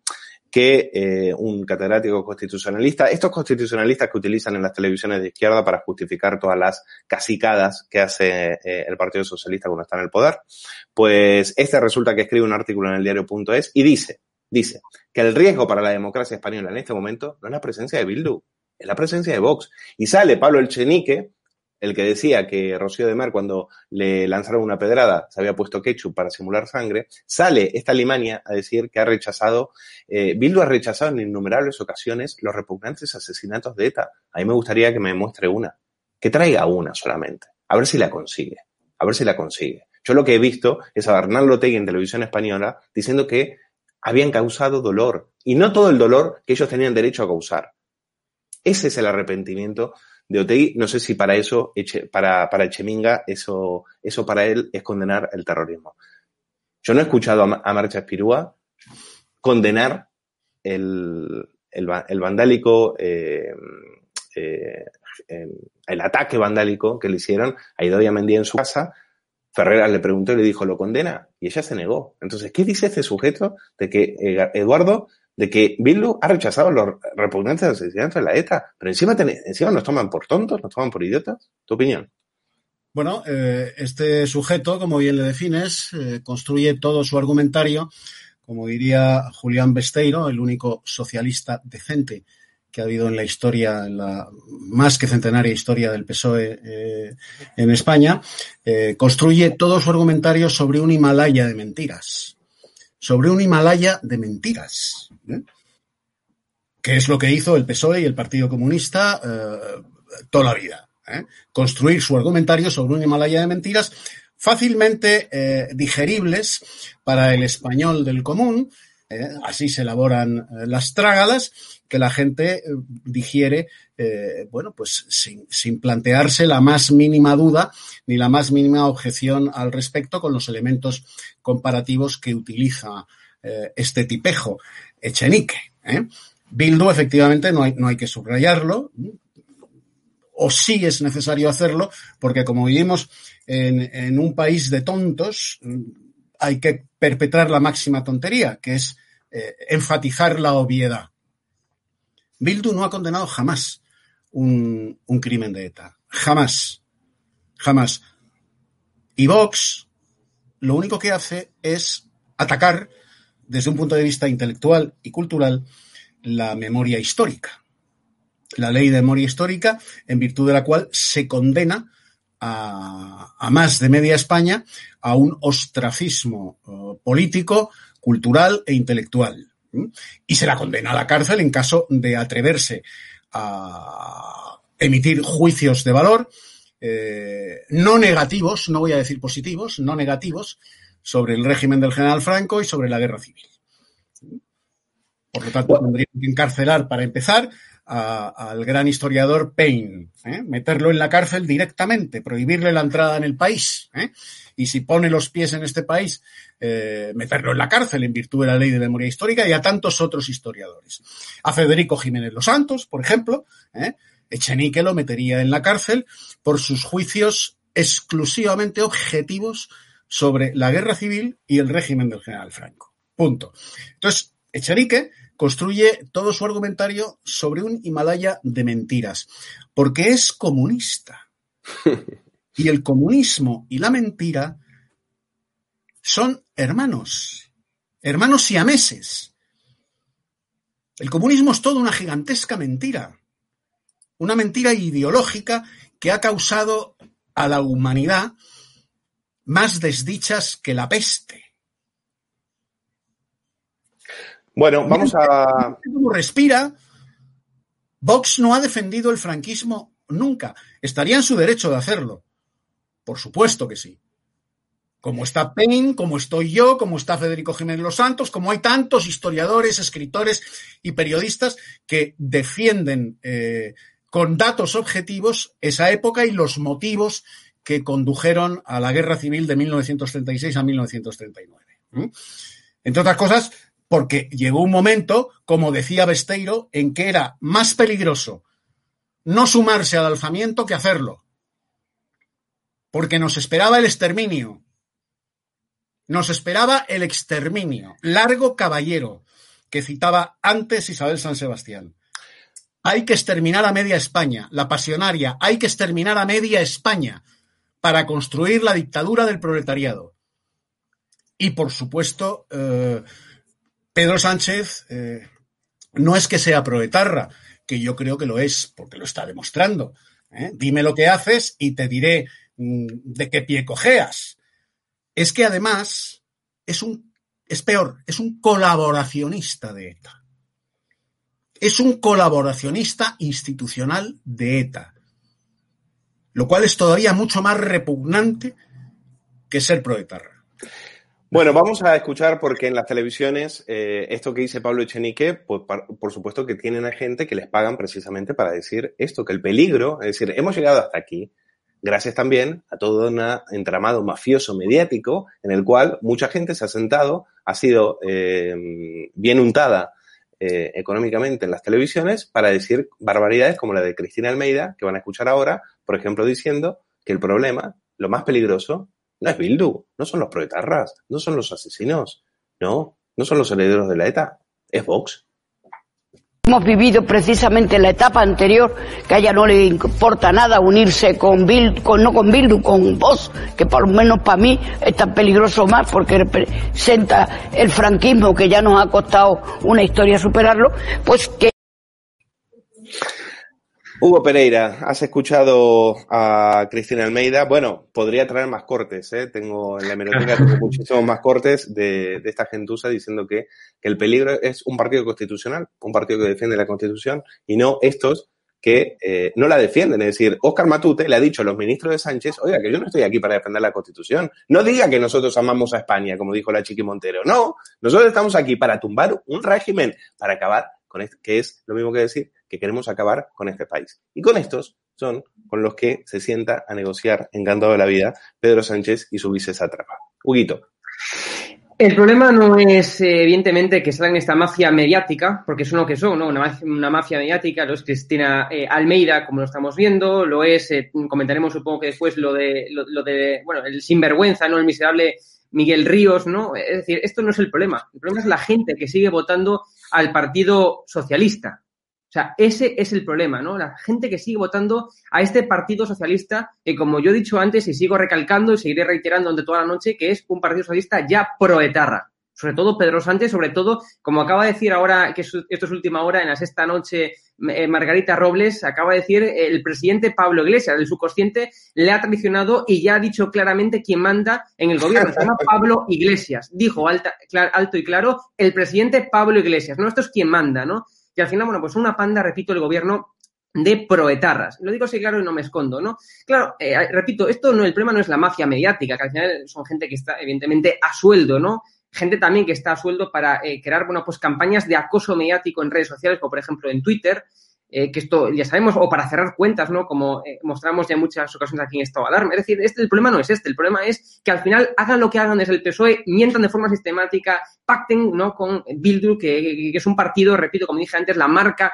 que eh, un catedrático constitucionalista, estos constitucionalistas que utilizan en las televisiones de izquierda para justificar todas las casicadas que hace eh, el Partido Socialista cuando está en el poder, pues este resulta que escribe un artículo en el diario.es y dice, dice que el riesgo para la democracia española en este momento no es la presencia de Bildu, es la presencia de Vox. Y sale Pablo Elchenique el que decía que Rocío de Mer, cuando le lanzaron una pedrada, se había puesto ketchup para simular sangre, sale esta Alemania a decir que ha rechazado, eh, Bildu ha rechazado en innumerables ocasiones los repugnantes asesinatos de ETA. A mí me gustaría que me muestre una, que traiga una solamente, a ver si la consigue, a ver si la consigue. Yo lo que he visto es a Bernardo Tegui en televisión española diciendo que habían causado dolor y no todo el dolor que ellos tenían derecho a causar. Ese es el arrepentimiento de Otegui. No sé si para eso, para, para Echeminga, eso, eso para él es condenar el terrorismo. Yo no he escuchado a, Marcha Espirúa condenar el, el, vandálico, eh, eh, el ataque vandálico que le hicieron a Idoia Mendía en su casa. Ferreras le preguntó y le dijo, ¿lo condena? Y ella se negó. Entonces, ¿qué dice este sujeto de que eh, Eduardo de que Bildu ha rechazado los repugnantes asesinatos de la ETA, pero encima, encima nos toman por tontos, nos toman por idiotas. ¿Tu opinión? Bueno, eh, este sujeto, como bien le defines, eh, construye todo su argumentario, como diría Julián Besteiro, el único socialista decente que ha habido en la historia, en la más que centenaria historia del PSOE eh, en España, construye todo su argumentario sobre un Himalaya de mentiras sobre un Himalaya de mentiras. ¿eh? Que es lo que hizo el PSOE y el Partido Comunista eh, toda la vida. ¿eh? Construir su argumentario sobre un Himalaya de mentiras fácilmente digeribles para el español del común. Así se elaboran las trágalas que la gente digiere, bueno, pues sin, plantearse la más mínima duda ni la más mínima objeción al respecto con los elementos comparativos que utiliza eh, este tipejo, Echenique. ¿eh? Bildu, efectivamente, no hay, no hay que subrayarlo, o sí es necesario hacerlo, porque como vivimos en, un país de tontos, hay que perpetrar la máxima tontería, que es eh, enfatizar la obviedad. Bildu no ha condenado jamás un, crimen de ETA. Jamás. Jamás. Y Vox, lo único que hace es atacar desde un punto de vista intelectual y cultural la memoria histórica. La ley de memoria histórica, en virtud de la cual se condena a, más de media España a un ostracismo uh, político, cultural e intelectual. Y se la condena a la cárcel en caso de atreverse a emitir juicios de valor eh, no negativos, no voy a decir positivos, no negativos, sobre el régimen del general Franco y sobre la guerra civil. Por lo tanto, tendrían que encarcelar, para empezar, al gran historiador Payne, ¿eh? meterlo en la cárcel directamente, prohibirle la entrada en el país. ¿eh? Y si pone los pies en este país, meterlo en la cárcel en virtud de la ley de memoria histórica y a tantos otros historiadores. A Federico Jiménez Los Santos, por ejemplo, Echenique lo metería en la cárcel por sus juicios exclusivamente objetivos sobre la guerra civil y el régimen del general Franco. Punto. Entonces, Echenique construye todo su argumentario sobre un Himalaya de mentiras, porque es comunista. Y el comunismo y la mentira son hermanos, hermanos siameses. El comunismo es toda una gigantesca mentira una mentira ideológica que ha causado a la humanidad más desdichas que la peste. Bueno, vamos a. respira. Vox no ha defendido el franquismo nunca. Estaría en su derecho de hacerlo. Por supuesto que sí. Como está Payne, como estoy yo, como está Federico Jiménez Los Santos, como hay tantos historiadores, escritores y periodistas que defienden eh, con datos objetivos esa época y los motivos que condujeron a la guerra civil de 1936 a 1939. Entre otras cosas, porque llegó un momento, como decía Besteiro, en que era más peligroso no sumarse al alzamiento que hacerlo. Porque nos esperaba el exterminio. Nos esperaba el exterminio. Largo caballero, que citaba antes Isabel San Sebastián. Hay que exterminar a media España, la pasionaria, hay que exterminar a media España para construir la dictadura del proletariado. Y por supuesto, eh, Pedro Sánchez eh, no es que sea proetarra, que yo creo que lo es, porque lo está demostrando. ¿eh? Dime lo que haces y te diré de qué pie cojeas. Es que además es un, es peor, es un colaboracionista de ETA. Es un colaboracionista institucional de ETA. Lo cual es todavía mucho más repugnante que ser proetarra. Bueno, vamos a escuchar porque en las televisiones eh, esto que dice Pablo Echenique, pues, por supuesto que tienen a gente que les pagan precisamente para decir esto, que el peligro, es decir, hemos llegado hasta aquí gracias también a todo un entramado mafioso mediático en el cual mucha gente se ha sentado, ha sido eh, bien untada eh, económicamente en las televisiones para decir barbaridades como la de Cristina Almeida, que van a escuchar ahora, por ejemplo, diciendo que el problema, lo más peligroso, no es Bildu, no son los proetarras, no son los asesinos, no, no son los herederos de la ETA, es Vox. Hemos vivido precisamente la etapa anterior, que a ella no le importa nada unirse con Bildu, con, no con Bildu, con vos, que por lo menos para mí es tan peligroso más porque representa el franquismo que ya nos ha costado una historia superarlo, pues que Hugo Pereira, has escuchado a Cristina Almeida. Bueno, podría traer más cortes, ¿eh? Tengo en la hemeroteca tengo muchísimos más cortes de, de esta gentuza diciendo que, que el peligro es un partido constitucional, un partido que defiende la Constitución y no estos que eh, no la defienden. Es decir, Óscar Matute le ha dicho a los ministros de Sánchez, oiga, que yo no estoy aquí para defender la Constitución. No diga que nosotros amamos a España, como dijo la Chiqui Montero. No, nosotros estamos aquí para tumbar un régimen, para acabar con este, que es lo mismo que decir que queremos acabar con este país. Y con estos son con los que se sienta a negociar encantado de la vida Pedro Sánchez y su vicesátrapa. Huguito. El problema no es, evidentemente, que salgan esta mafia mediática, porque son lo que son, ¿no? Una, mafia, una mafia mediática, lo es Cristina eh, Almeida, como lo estamos viendo, lo es, eh, comentaremos supongo que después lo de, lo, de, bueno, el sinvergüenza, ¿no? El miserable Miguel Ríos, ¿no? Es decir, esto no es el problema. El problema es la gente que sigue votando al Partido Socialista. O sea, ese es el problema, ¿no? La gente que sigue votando a este Partido Socialista, que como yo he dicho antes y sigo recalcando y seguiré reiterando durante toda la noche, que es un Partido Socialista ya proetarra. Sobre todo Pedro Sánchez, sobre todo, como acaba de decir ahora, que esto es última hora, en la sexta noche, eh, Margarita Robles, acaba de decir el presidente Pablo Iglesias, el subconsciente, le ha traicionado y ya ha dicho claramente quién manda en el gobierno. Se llama Pablo Iglesias. Dijo alto y claro el presidente Pablo Iglesias. No, esto es quien manda, ¿no? Y al final, bueno, pues una panda, repito, el gobierno de proetarras. Lo digo así claro y no me escondo, ¿no? Claro, eh, repito, esto no, el problema no es la mafia mediática, que al final son gente que está evidentemente a sueldo, ¿no? Gente también que está a sueldo para eh, crear, bueno, pues campañas de acoso mediático en redes sociales, como por ejemplo en Twitter, eh, que esto ya sabemos, o para cerrar cuentas, ¿no? Como eh, mostramos ya en muchas ocasiones aquí en Estado de. Es decir, este, el problema no es este, el problema es que al final hagan lo que hagan desde el PSOE, mientan de forma sistemática, pacten, ¿no? Con Bildu, que, que es un partido, repito, como dije antes, la marca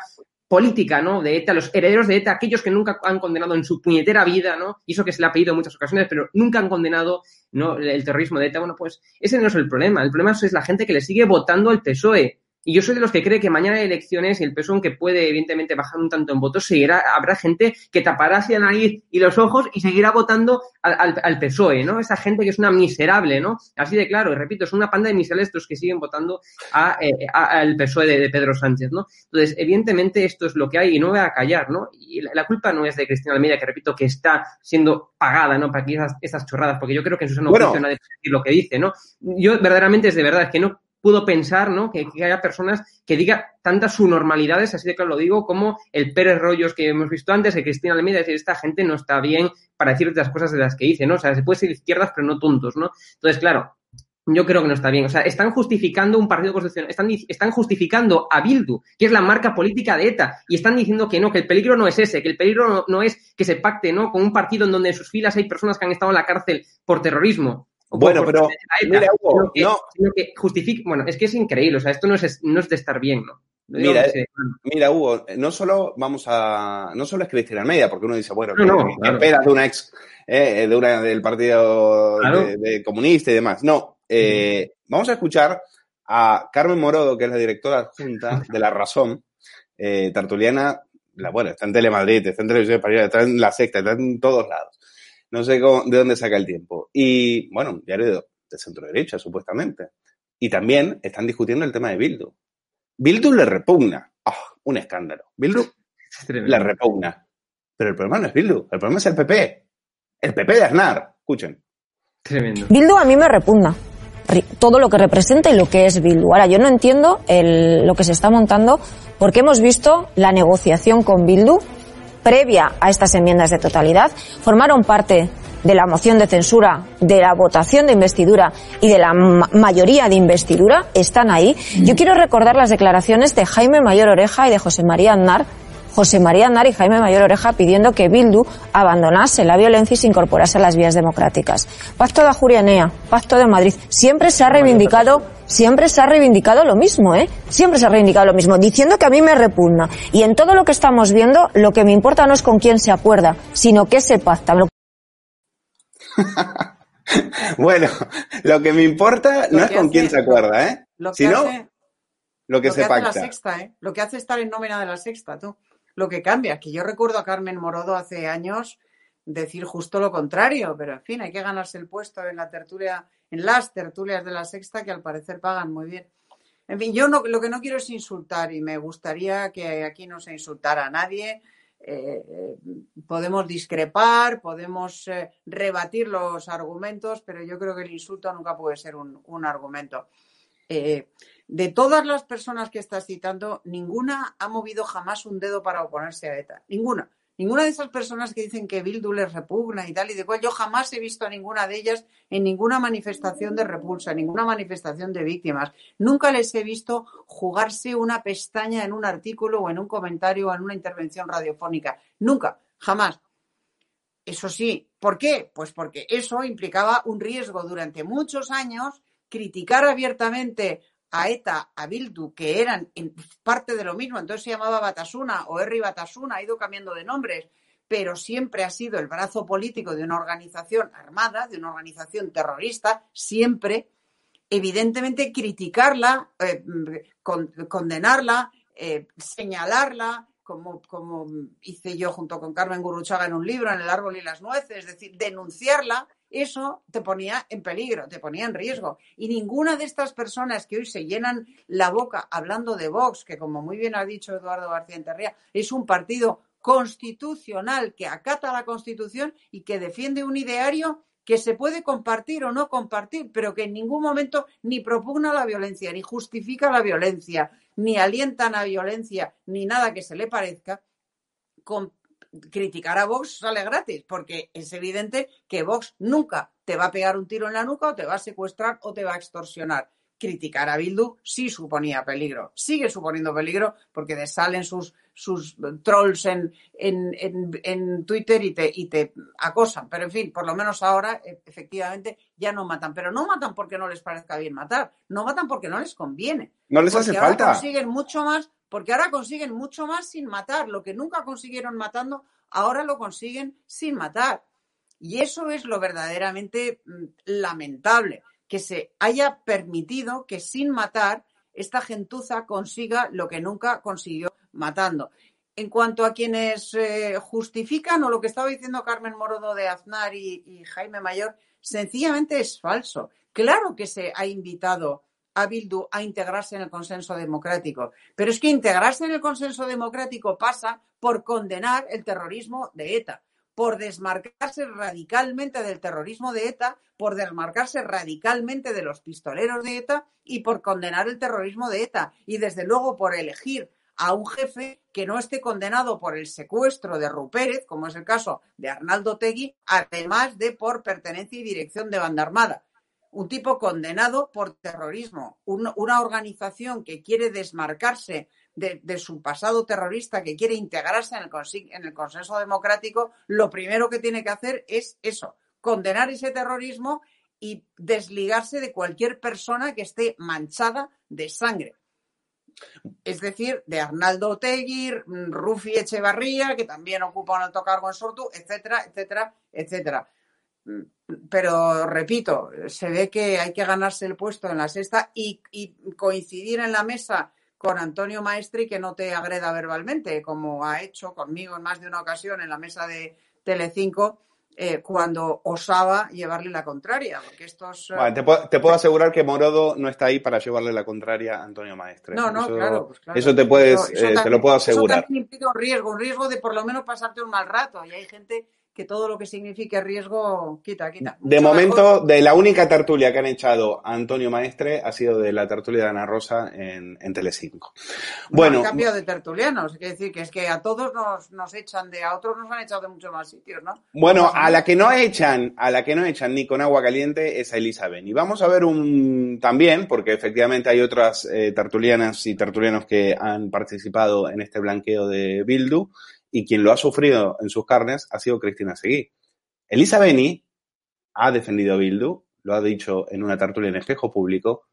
política, ¿no? De ETA, los herederos de ETA, aquellos que nunca han condenado en su puñetera vida, ¿no? Y eso que se le ha pedido en muchas ocasiones, pero nunca han condenado, ¿no? El terrorismo de ETA. Bueno, pues ese no es el problema. El problema es la gente que le sigue votando al PSOE. Y yo soy de los que cree que mañana hay elecciones y el PSOE, aunque puede evidentemente bajar un tanto en votos, seguirá, habrá gente que tapará así la nariz y los ojos y seguirá votando al, al, al, PSOE, ¿no? Esa gente que es una miserable, ¿no? Así de claro, y repito, es una panda de miserables estos que siguen votando a, eh, a, al PSOE de, de, Pedro Sánchez, ¿no? Entonces, evidentemente esto es lo que hay y no voy a callar, ¿no? Y la, la culpa no es de Cristina Almeida, que repito, que está siendo pagada, ¿no? Para que esas, esas chorradas, porque yo creo que en su sano bueno. juicio nadie puede decir lo que dice, ¿no? Yo verdaderamente es de verdad, es que no pudo pensar, ¿no? Que, haya personas que digan tantas subnormalidades, así de claro lo digo, como el Pérez Rollos que hemos visto antes, que Cristina Almeida, decir, esta gente no está bien para decir las cosas de las que dice, ¿no? O sea, se puede ser izquierdas, pero no tontos, ¿no? Entonces, claro, yo creo que no está bien. O sea, están justificando un partido constitucional, están, están justificando a Bildu, que es la marca política de ETA, y están diciendo que no, que el peligro no es ese, que el peligro no, no es que se pacte, ¿no? Con un partido en donde en sus filas hay personas que han estado en la cárcel por terrorismo. Bueno, pero mira, Hugo, que, no. que justifica, bueno, es que es increíble, o sea, esto no es, no es de estar bien, ¿no? Mira, eh, mira, Hugo, no solo vamos a, no solo es Cristina Media, porque uno dice, bueno, no, no, ¿qué claro. esperas de una ex, eh, de una del partido Claro. de, de comunista y demás? No, eh, vamos a escuchar a Carmen Morodo, que es la directora adjunta de La Razón, eh, tertuliana, la, bueno, está en Telemadrid, está en Televisión Española, está en La Sexta, está en todos lados. No sé cómo- de dónde saca el tiempo. Y, bueno, diario de, de centro derecha, supuestamente. Y también están discutiendo el tema de Bildu. Bildu le repugna. Ah, un escándalo. Bildu le repugna. Pero el problema no es Bildu, el problema es el PP. El PP de Aznar. Escuchen. Tremendo. Bildu a mí me repugna. Todo lo que representa y lo que es Bildu. Ahora, yo no entiendo el- lo que se está montando porque hemos visto la negociación con Bildu previa a estas enmiendas de totalidad. Formaron parte de la moción de censura, de la votación de investidura y de la ma- mayoría de investidura. Están ahí. Yo quiero recordar las declaraciones de Jaime Mayor Oreja y de José María Aznar José María Aznar y Jaime Mayor Oreja pidiendo que Bildu abandonase la violencia y se incorporase a las vías democráticas. Pacto de Ajurianea, Pacto de Madrid, siempre se ha reivindicado, siempre se ha reivindicado lo mismo, ¿eh? Siempre se ha reivindicado lo mismo, diciendo que a mí me repugna. Y en todo lo que estamos viendo, lo que me importa no es con quién se acuerda, sino qué se pacta. Lo- Bueno, lo que me importa Lo no es que con hace- quién se acuerda, ¿eh? Lo que Sino hace, lo que lo se hace la pacta. sexta, ¿eh? Lo que hace estar en nómina de la sexta, tú. Lo que cambia, que yo recuerdo a Carmen Morodo hace años decir justo lo contrario, pero en fin, hay que ganarse el puesto en la tertulia, en las tertulias de la sexta que al parecer pagan muy bien. En fin, yo no, lo que no quiero es insultar y me gustaría que aquí no se insultara a nadie. Eh, podemos discrepar, podemos eh, rebatir los argumentos, pero yo creo que el insulto nunca puede ser un argumento. Eh, de todas las personas que estás citando, ninguna ha movido jamás un dedo para oponerse a ETA. Ninguna. Ninguna de esas personas que dicen que Bildu les repugna y tal y de cual, yo jamás he visto a ninguna de ellas en ninguna manifestación de repulsa, en ninguna manifestación de víctimas. Nunca les he visto jugarse una pestaña en un artículo o en un comentario o en una intervención radiofónica. Nunca, jamás. Eso sí, ¿por qué? Pues porque eso implicaba un riesgo durante muchos años criticar abiertamente a ETA, a Bildu, que eran en parte de lo mismo, entonces se llamaba Batasuna o Herri Batasuna, ha ido cambiando de nombres, pero siempre ha sido el brazo político de una organización armada, de una organización terrorista, siempre, evidentemente criticarla, eh, con- condenarla, eh, señalarla, como, como hice yo junto con Carmen Gurruchaga en un libro, en El árbol y las nueces, es decir, denunciarla, eso te ponía en peligro, te ponía en riesgo. Y ninguna de estas personas que hoy se llenan la boca hablando de Vox, que como muy bien ha dicho Eduardo García Enterría, es un partido constitucional que acata la Constitución y que defiende un ideario que se puede compartir o no compartir, pero que en ningún momento ni propugna la violencia, ni justifica la violencia, ni alientan a violencia, ni nada que se le parezca, criticar a Vox sale gratis, porque es evidente que Vox nunca te va a pegar un tiro en la nuca o te va a secuestrar o te va a extorsionar. Criticar a Bildu sí suponía peligro, sigue suponiendo peligro porque te salen sus, sus trolls en, en, en, en Twitter y te, y te acosan. Pero en fin, por lo menos ahora e- efectivamente ya no matan. Pero no matan porque no les parezca bien matar, no matan porque no les conviene. No les Porque hace ahora falta. consiguen mucho más, porque ahora consiguen mucho más sin matar. Lo que nunca consiguieron matando, ahora lo consiguen sin matar. Y eso es lo verdaderamente mm, lamentable, que se haya permitido que sin matar esta gentuza consiga lo que nunca consiguió matando. En cuanto a quienes eh, justifican o lo que estaba diciendo Carmen Morodo de Aznar y, y Jaime Mayor, sencillamente es falso. Claro que se ha invitado a Bildu a integrarse en el consenso democrático, pero es que integrarse en el consenso democrático pasa por condenar el terrorismo de ETA, por desmarcarse radicalmente del terrorismo de ETA, por desmarcarse radicalmente de los pistoleros de ETA y por condenar el terrorismo de ETA y desde luego por elegir a un jefe que no esté condenado por el secuestro de Rupérez, como es el caso de Arnaldo Tegui, además de por pertenencia y dirección de banda armada. Un tipo condenado por terrorismo, un- una organización que quiere desmarcarse de, su pasado terrorista, que quiere integrarse en el, consenso democrático, lo primero que tiene que hacer es eso, condenar ese terrorismo y desligarse de cualquier persona que esté manchada de sangre es decir, de Arnaldo Otegui, Rufi Echevarría, que también ocupa un alto cargo en Sortu, etcétera, etcétera, etcétera. Pero repito, se ve que hay que ganarse el puesto en la sexta y, y coincidir en la mesa con Antonio Maestri que no te agreda verbalmente, como ha hecho conmigo en más de una ocasión en la mesa de Telecinco, eh, cuando osaba llevarle la contraria. Porque estos, eh, Bueno, te, puedo, te puedo asegurar que Morodo no está ahí para llevarle la contraria a Antonio Maestre. No, no, eso, claro, pues claro. Eso te puedes, Eso- eso eh, te lo puedo asegurar. Eso también implica un riesgo, un riesgo de por lo menos pasarte un mal rato. Y hay gente que todo lo que signifique riesgo quita, quita. De Mucho momento, mejor. de la única tertulia que han echado a Antonio Maestre ha sido de la tertulia de Ana Rosa en, en Telecinco. Bueno, Han cambiado de tertulianos. Quiere decir que es que a todos nos, nos echan de, a otros nos han echado de muchos más sitios, ¿no? Bueno, a la que no echan, a la que no echan ni con agua caliente es a Elisa Beni. Vamos a ver un también, porque efectivamente hay otras eh, tertulianas y tertulianos que han participado en este blanqueo de Bildu y quien lo ha sufrido en sus carnes ha sido Cristina Seguí. Elisa Beni ha defendido a Bildu, lo ha dicho en una tertulia en espejo público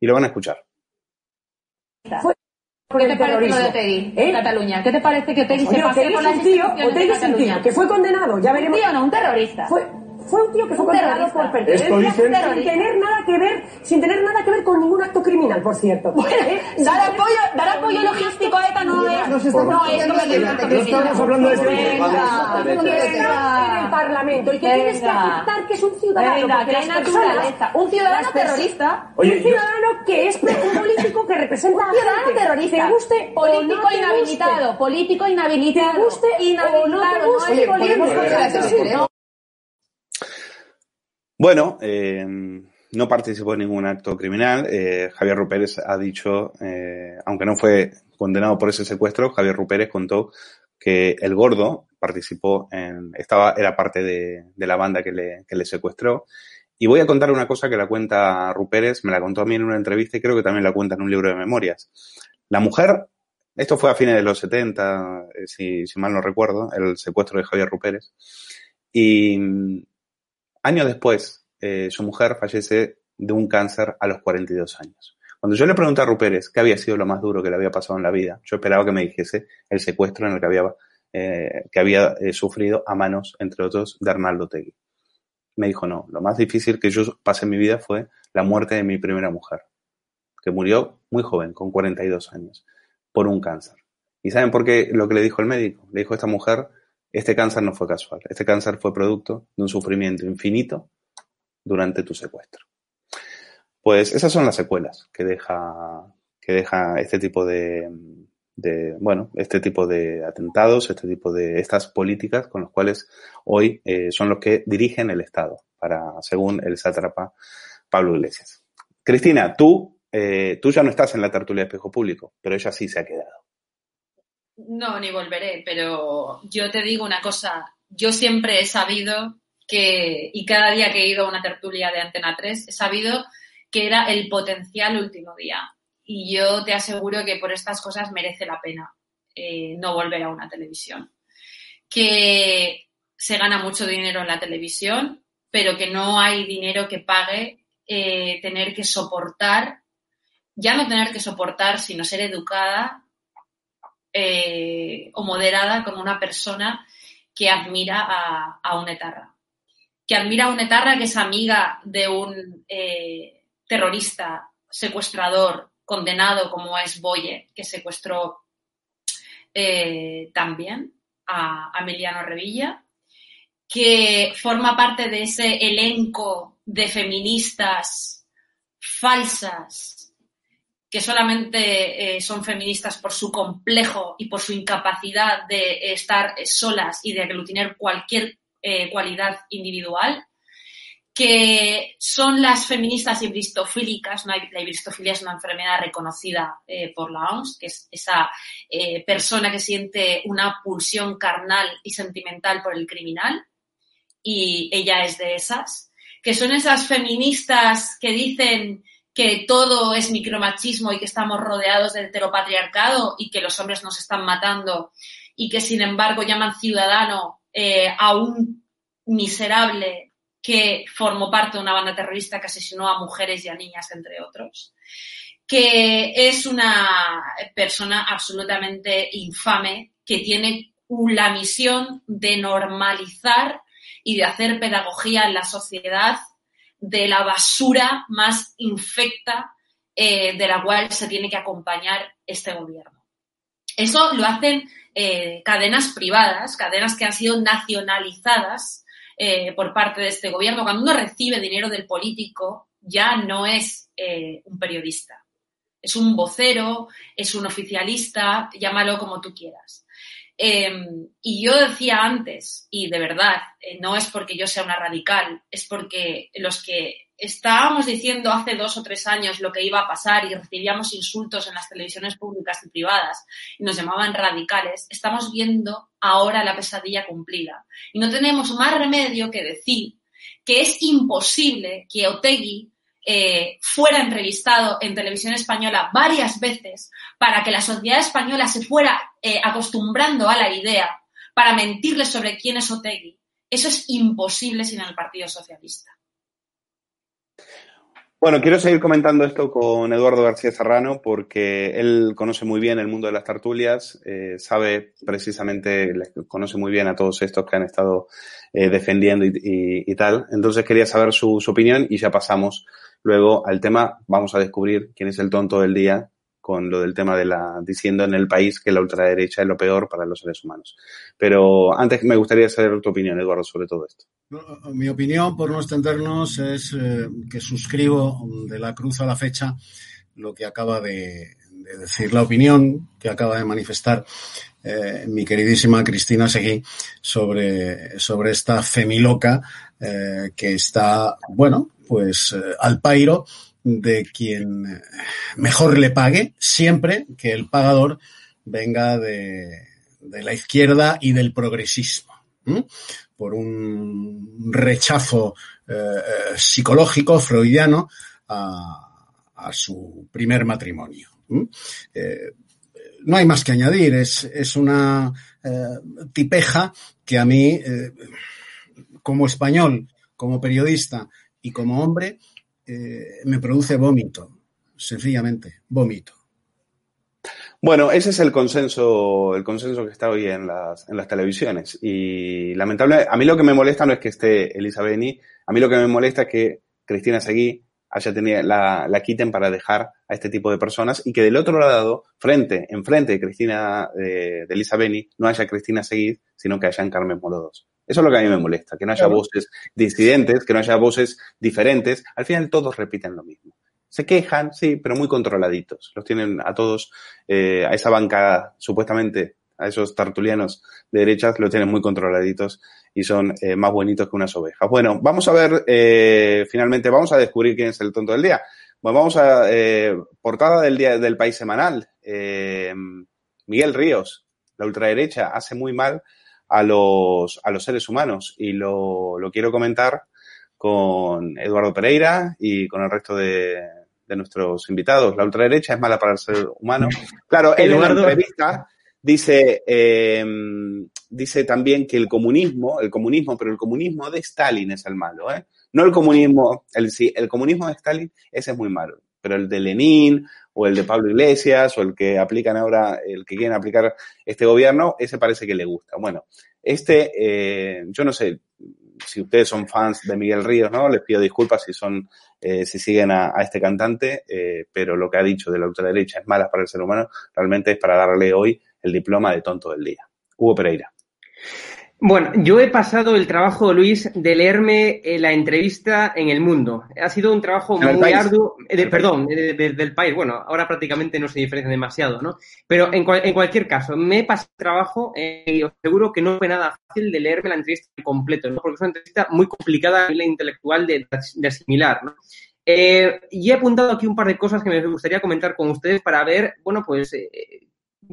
y lo van a escuchar. ¿Qué te parece lo de Otegi en Cataluña? ¿Qué te parece que Otegi se pase Otegi por tío, instituciones Otegi de es un tío que fue condenado, ya veremos. Un tío, no, un terrorista. Fue, fue un tío que fue condenado por pertenencia sin tener nada que ver, sin tener nada que ver con ningún acto criminal, por cierto. Sin Dar apoyo, dar apoyo logístico a ETA no es. No estamos hablando de este- en el Parlamento y que tienes que aceptar que es un ciudadano. Un ciudadano terrorista. Un ciudadano que es un político que representa a Un ciudadano terrorista. Te guste político inhabilitado. Político inhabilitado. Te guste o no te inhabilitado. guste, político. considerar que sí, ¿no? Bueno, eh, no participó en ningún acto criminal. Eh, Javier Rupérez ha dicho, eh, aunque no fue condenado por ese secuestro, Javier Rupérez contó que el gordo participó en, estaba, era parte de, la banda que le, secuestró. Y voy a contar una cosa que la cuenta Rupérez, me la contó a mí en una entrevista y creo que también la cuenta en un libro de memorias. La mujer, esto fue a fines de los 70, eh, si, si mal no recuerdo, el secuestro de Javier Rupérez. Y años después, eh, su mujer fallece de un cáncer a los 42 años. Cuando yo le pregunté a Rupérez qué había sido lo más duro que le había pasado en la vida, yo esperaba que me dijese el secuestro en el que había, eh, que había eh, sufrido a manos, entre otros, de Arnaldo Tegui. Me dijo, no, lo más difícil que yo pasé en mi vida fue la muerte de mi primera mujer, que murió muy joven, con 42 años, por un cáncer. ¿Y saben por qué lo que le dijo el médico? Le dijo esta mujer, este cáncer no fue casual, este cáncer fue producto de un sufrimiento infinito durante tu secuestro. Pues esas son las secuelas que deja, que deja este tipo de, de, bueno, este tipo de atentados, este tipo de estas políticas con las cuales hoy eh, son los que dirigen el Estado, para, según el sátrapa Pablo Iglesias. Cristina, tú, eh, tú ya no estás en la tertulia de espejo público, pero ella sí se ha quedado. No, ni volveré, pero yo te digo una cosa, yo siempre he sabido que, y cada día que he ido a una tertulia de Antena 3, he sabido que era el potencial último día. Y yo te aseguro que por estas cosas merece la pena eh, no volver a una televisión. Que se gana mucho dinero en la televisión, pero que no hay dinero que pague eh, tener que soportar, ya no tener que soportar, sino ser educada eh, o moderada con una persona que admira a, a un etarra. Que admira a un etarra que es amiga de un eh, terrorista, secuestrador, condenado como es Boye, que secuestró eh, también a, a Emiliano Revilla, que forma parte de ese elenco de feministas falsas que solamente eh, son feministas por su complejo y por su incapacidad de estar solas y de aglutinar cualquier eh, cualidad individual, que son las feministas ibristofílicas, ¿no? la ibristofilia es una enfermedad reconocida eh, por la OMS, que es esa persona que siente una pulsión carnal y sentimental por el criminal, y ella es de esas, que son esas feministas que dicen que todo es micromachismo y que estamos rodeados de heteropatriarcado y que los hombres nos están matando y que sin embargo llaman ciudadano eh, a un miserable que formó parte de una banda terrorista que asesinó a mujeres y a niñas, entre otros, que es una persona absolutamente infame que tiene la misión de normalizar y de hacer pedagogía en la sociedad de la basura más infecta eh, de la cual se tiene que acompañar este gobierno. Eso lo hacen eh, cadenas privadas, cadenas que han sido nacionalizadas eh, por parte de este gobierno, cuando uno recibe dinero del político, ya no es un periodista. Es un vocero, es un oficialista, llámalo como tú quieras. Em, y yo decía antes, y de verdad, eh, no es porque yo sea una radical, es porque los que estábamos diciendo hace dos o tres años lo que iba a pasar y recibíamos insultos en las televisiones públicas y privadas y nos llamaban radicales, estamos viendo ahora la pesadilla cumplida. Y no tenemos más remedio que decir que es imposible que Otegui eh, fuera entrevistado en televisión española varias veces para que la sociedad española se fuera eh, acostumbrando a la idea para mentirle sobre quién es Otegui. Eso es imposible sin el Partido Socialista. Bueno, quiero seguir comentando esto con Eduardo García Serrano porque él conoce muy bien el mundo de las tertulias, eh, sabe precisamente, conoce muy bien a todos estos que han estado eh, defendiendo y, tal. Entonces quería saber su, su opinión y ya pasamos luego al tema. Vamos a descubrir quién es el tonto del día con lo del tema de la, diciendo en el país que la ultraderecha es lo peor para los seres humanos. Pero antes me gustaría saber tu opinión, Eduardo, sobre todo esto. Mi opinión, por no extendernos, es eh, que suscribo de la cruz a la fecha lo que acaba de, decir, la opinión que acaba de manifestar eh, mi queridísima Cristina Seguí sobre, sobre esta femiloca eh, que está, bueno, pues al pairo de quien mejor le pague, siempre que el pagador venga de, la izquierda y del progresismo, por un rechazo eh, psicológico freudiano a, su primer matrimonio. Eh, no hay más que añadir, es, es una eh, tipeja que a mí, como español, como periodista y como hombre, eh, me produce vómito, sencillamente, vómito. Bueno, ese es el consenso, el consenso que está hoy en las, en las televisiones. Y lamentablemente, a mí lo que me molesta no es que esté Elisabeni, a mí lo que me molesta es que Cristina Seguí haya tenido, la, la quiten para dejar a este tipo de personas y que del otro lado, frente, enfrente de Cristina, de, de Elisa no haya Cristina Seguí, sino que hayan Carmen Morodos. Eso es lo que a mí me molesta, que no haya voces disidentes, que no haya voces diferentes. Al final todos repiten lo mismo. Se quejan, sí, pero muy controladitos. Los tienen a todos, eh, a esa banca, supuestamente, a esos tartulianos de derechas, los tienen muy controladitos y son eh, más bonitos que unas ovejas. Bueno, vamos a ver, eh, finalmente, vamos a descubrir quién es el tonto del día. Bueno, vamos a, eh, portada del día del país semanal. Eh, Miguel Ríos, la ultraderecha, hace muy mal a los, a los seres humanos. Y lo, lo quiero comentar con Eduardo Pereira y con el resto de, de nuestros invitados. La ultraderecha es mala para el ser humano. Claro, en una entrevista dice, eh, dice también que el comunismo, el comunismo, pero el comunismo de Stalin es el malo, ¿eh? No el comunismo, el, sí, el comunismo de Stalin, ese es muy malo, pero el de Lenin o el de Pablo Iglesias o el que aplican ahora, el que quieren aplicar este gobierno, ese parece que le gusta. Bueno, este, eh, yo no sé si ustedes son fans de Miguel Ríos, ¿no? Les pido disculpas si son, eh, si siguen a, a este cantante, eh, pero lo que ha dicho de la ultraderecha es mala para el ser humano, realmente es para darle hoy el diploma de tonto del día. Hugo Pereira. Bueno, yo he pasado el trabajo, Luis, de leerme eh, la entrevista en El Mundo. Ha sido un trabajo muy arduo, eh, perdón, del país. Bueno, ahora prácticamente no se diferencia demasiado, ¿no? Pero en, en cualquier caso, me he pasado el trabajo eh, y os aseguro que no fue nada fácil de leerme la entrevista en completo, ¿no? Porque es una entrevista muy complicada a nivel intelectual de, de asimilar, ¿no? y he apuntado aquí un par de cosas que me gustaría comentar con ustedes para ver, bueno, pues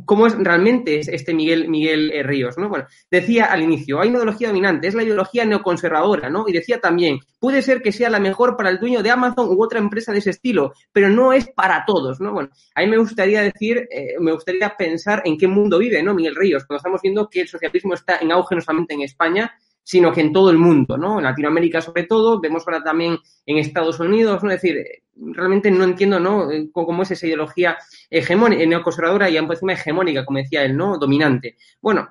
cómo es realmente este Miguel, Miguel eh, Ríos, ¿no? Bueno, decía al inicio, hay una ideología dominante, es la ideología neoconservadora, ¿no? Y decía también, puede ser que sea la mejor para el dueño de Amazon u otra empresa de ese estilo, pero no es para todos, ¿no? Bueno, a mí me gustaría decir, eh, me gustaría pensar en qué mundo vive, ¿no? Miguel Ríos, cuando estamos viendo que el socialismo está en auge no solamente en España, sino que en todo el mundo, ¿no? En Latinoamérica sobre todo, vemos ahora también en Estados Unidos, ¿no? Es decir, realmente no entiendo, ¿no? Cómo es esa ideología hegemónica, neoconservadora y encima hegemónica, como decía él, ¿no? Dominante. Bueno,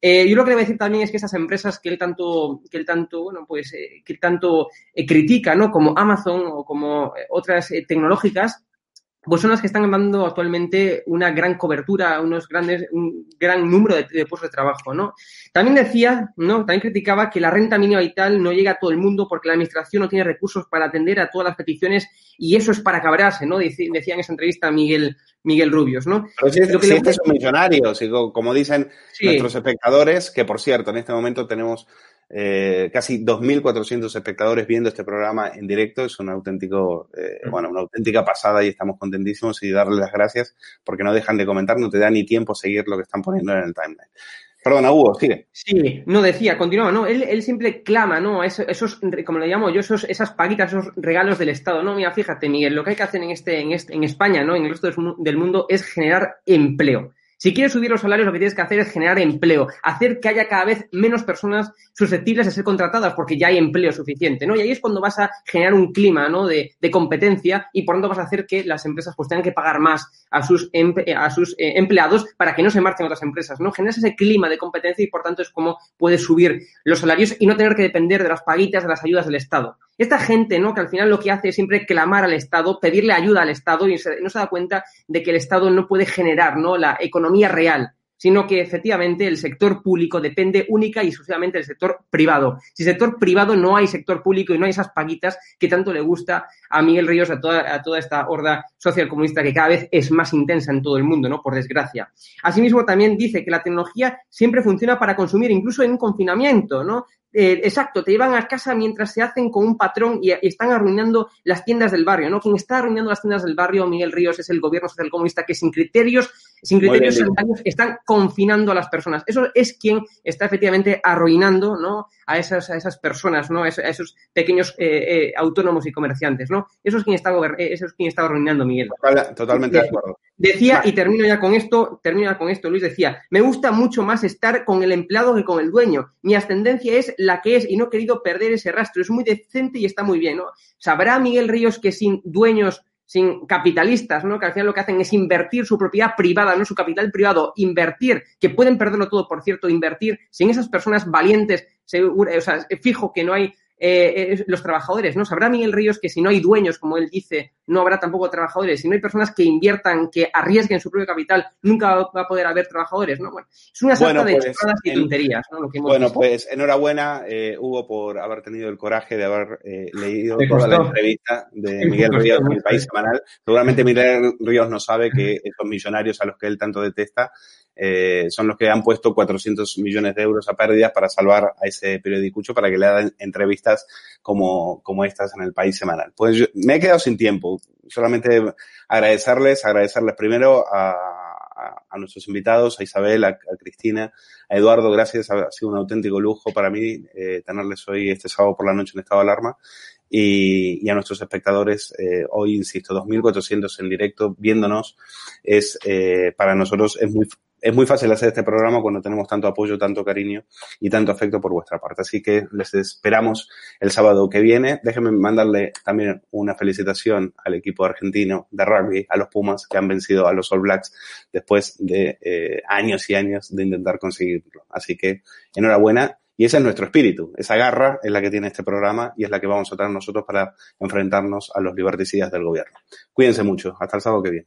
eh, yo lo que le voy a decir también es que esas empresas que él tanto, que él tanto, bueno, pues, eh, que tanto eh, critica, ¿no? Como Amazon o como otras tecnológicas, pues son las que están dando actualmente una gran cobertura, unos grandes, un gran número de, de, puestos de trabajo, ¿no? También decía, ¿no? También criticaba que la renta mínima vital no llega a todo el mundo porque la administración no tiene recursos para atender a todas las peticiones y eso es para cabrarse, ¿no? Decía en esa entrevista Miguel, Miguel Rubios, ¿no? Pero si, Lo que si este son millonarios, como dicen sí. nuestros espectadores, que por cierto, en este momento tenemos eh, casi 2.400 espectadores viendo este programa en directo. Es un auténtico, eh, bueno, una auténtica pasada y estamos contentísimos y darles las gracias porque no dejan de comentar, no te da ni tiempo seguir lo que están poniendo en el timeline. Perdona, Hugo, sigue. Sí, no decía, continúa, ¿no? Él, él siempre clama, ¿no? Esos, esos, como le llamo yo, esos, esas paguitas, esos regalos del Estado, ¿no? Mira, fíjate, Miguel, lo que hay que hacer en, este, en, este, en España, ¿no? En el resto del mundo es generar empleo. Si quieres subir los salarios, lo que tienes que hacer es generar empleo, hacer que haya cada vez menos personas susceptibles de ser contratadas porque ya hay empleo suficiente, ¿no? Y ahí es cuando vas a generar un clima, ¿no? De, competencia y por tanto vas a hacer que las empresas pues tengan que pagar más a sus, a sus eh, empleados para que no se marchen otras empresas, ¿no? Generas ese clima de competencia y por tanto es como puedes subir los salarios y no tener que depender de las paguitas, de las ayudas del Estado. Esta gente, ¿no? Que al final lo que hace es siempre clamar al Estado, pedirle ayuda al Estado y no se da cuenta de que el Estado no puede generar, ¿no? La economía real sino que efectivamente el sector público depende única y exclusivamente del sector privado. Si sector privado no hay sector público y no hay esas paguitas que tanto le gusta a Miguel Ríos, a toda, a toda esta horda socialcomunista que cada vez es más intensa en todo el mundo, ¿no? Por desgracia. Asimismo, también dice que la tecnología siempre funciona para consumir, incluso en confinamiento, ¿no? Eh, exacto, te llevan a casa mientras se hacen con un patrón y, y, están arruinando las tiendas del barrio, ¿no? Quien está arruinando las tiendas del barrio, Miguel Ríos, es el gobierno socialcomunista que sin criterios, sin criterios sanitarios están confinando a las personas. Eso es quien está efectivamente arruinando, ¿no? A esas, a esas personas, ¿no? A esos, a esos pequeños eh, eh, autónomos y comerciantes, ¿no? Eso es quien está, eso es quien está arruinando, Miguel. Total, totalmente de acuerdo. Decía, y termino ya con esto, termino ya con esto, Luis decía, me gusta mucho más estar con el empleado que con el dueño. Mi ascendencia es la que es y no he querido perder ese rastro. Es muy decente y está muy bien, ¿no? Sabrá Miguel Ríos que sin dueños, sin capitalistas, ¿no? Que al final lo que hacen es invertir su propiedad privada, no su capital privado, invertir, que pueden perderlo todo, por cierto, invertir sin esas personas valientes, seguro, o sea, fijo que no hay eh, eh, los trabajadores, ¿no? Sabrá Miguel Ríos que si no hay dueños, como él dice, no habrá tampoco trabajadores. Si no hay personas que inviertan, que arriesguen su propio capital, nunca va a poder haber trabajadores, ¿no? Bueno, es una sarta bueno, pues, de chorradas y tonterías, ¿no? Lo que hemos bueno, visto. pues enhorabuena, eh, Hugo, por haber tenido el coraje de haber eh, leído toda la entrevista de Miguel Ríos en el País Semanal. Seguramente Miguel Ríos no sabe que esos millonarios a los que él tanto detesta eh, son los que han puesto 400 millones de euros a pérdidas para salvar a ese periodicucho para que le hagan entrevistas como, como estas en el país semanal. Pues yo, me he quedado sin tiempo. Solamente agradecerles, agradecerles primero a, a, a nuestros invitados, a Isabel, a, a, Cristina, a Eduardo, gracias. Ha sido un auténtico lujo para mí eh, tenerles hoy este sábado por la noche en estado de alarma. Y, y, a nuestros espectadores, eh, hoy, insisto, 2.400 en directo viéndonos, es eh, para nosotros es muy, es muy fácil hacer este programa cuando tenemos tanto apoyo, tanto cariño y tanto afecto por vuestra parte. Así que les esperamos el sábado que viene. Déjenme mandarle también una felicitación al equipo argentino de rugby, a los Pumas que han vencido a los All Blacks después de eh, años y años de intentar conseguirlo. Así que enhorabuena. Y ese es nuestro espíritu, esa garra es la que tiene este programa y es la que vamos a traer nosotros para enfrentarnos a los liberticidas del gobierno. Cuídense mucho, hasta el sábado que viene.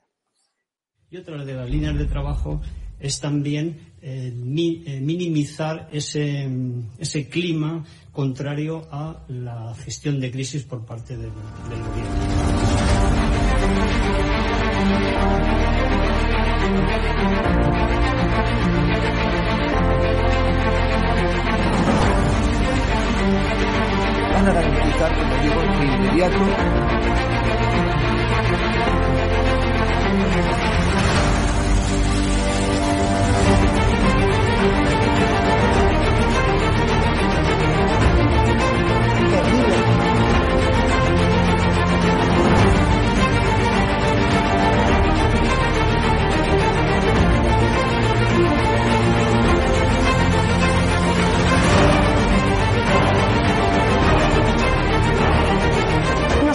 Y otra de las líneas de trabajo es también eh, eh, minimizar ese, ese, clima contrario a la gestión de crisis por parte del, gobierno.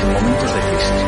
En momentos de crisis.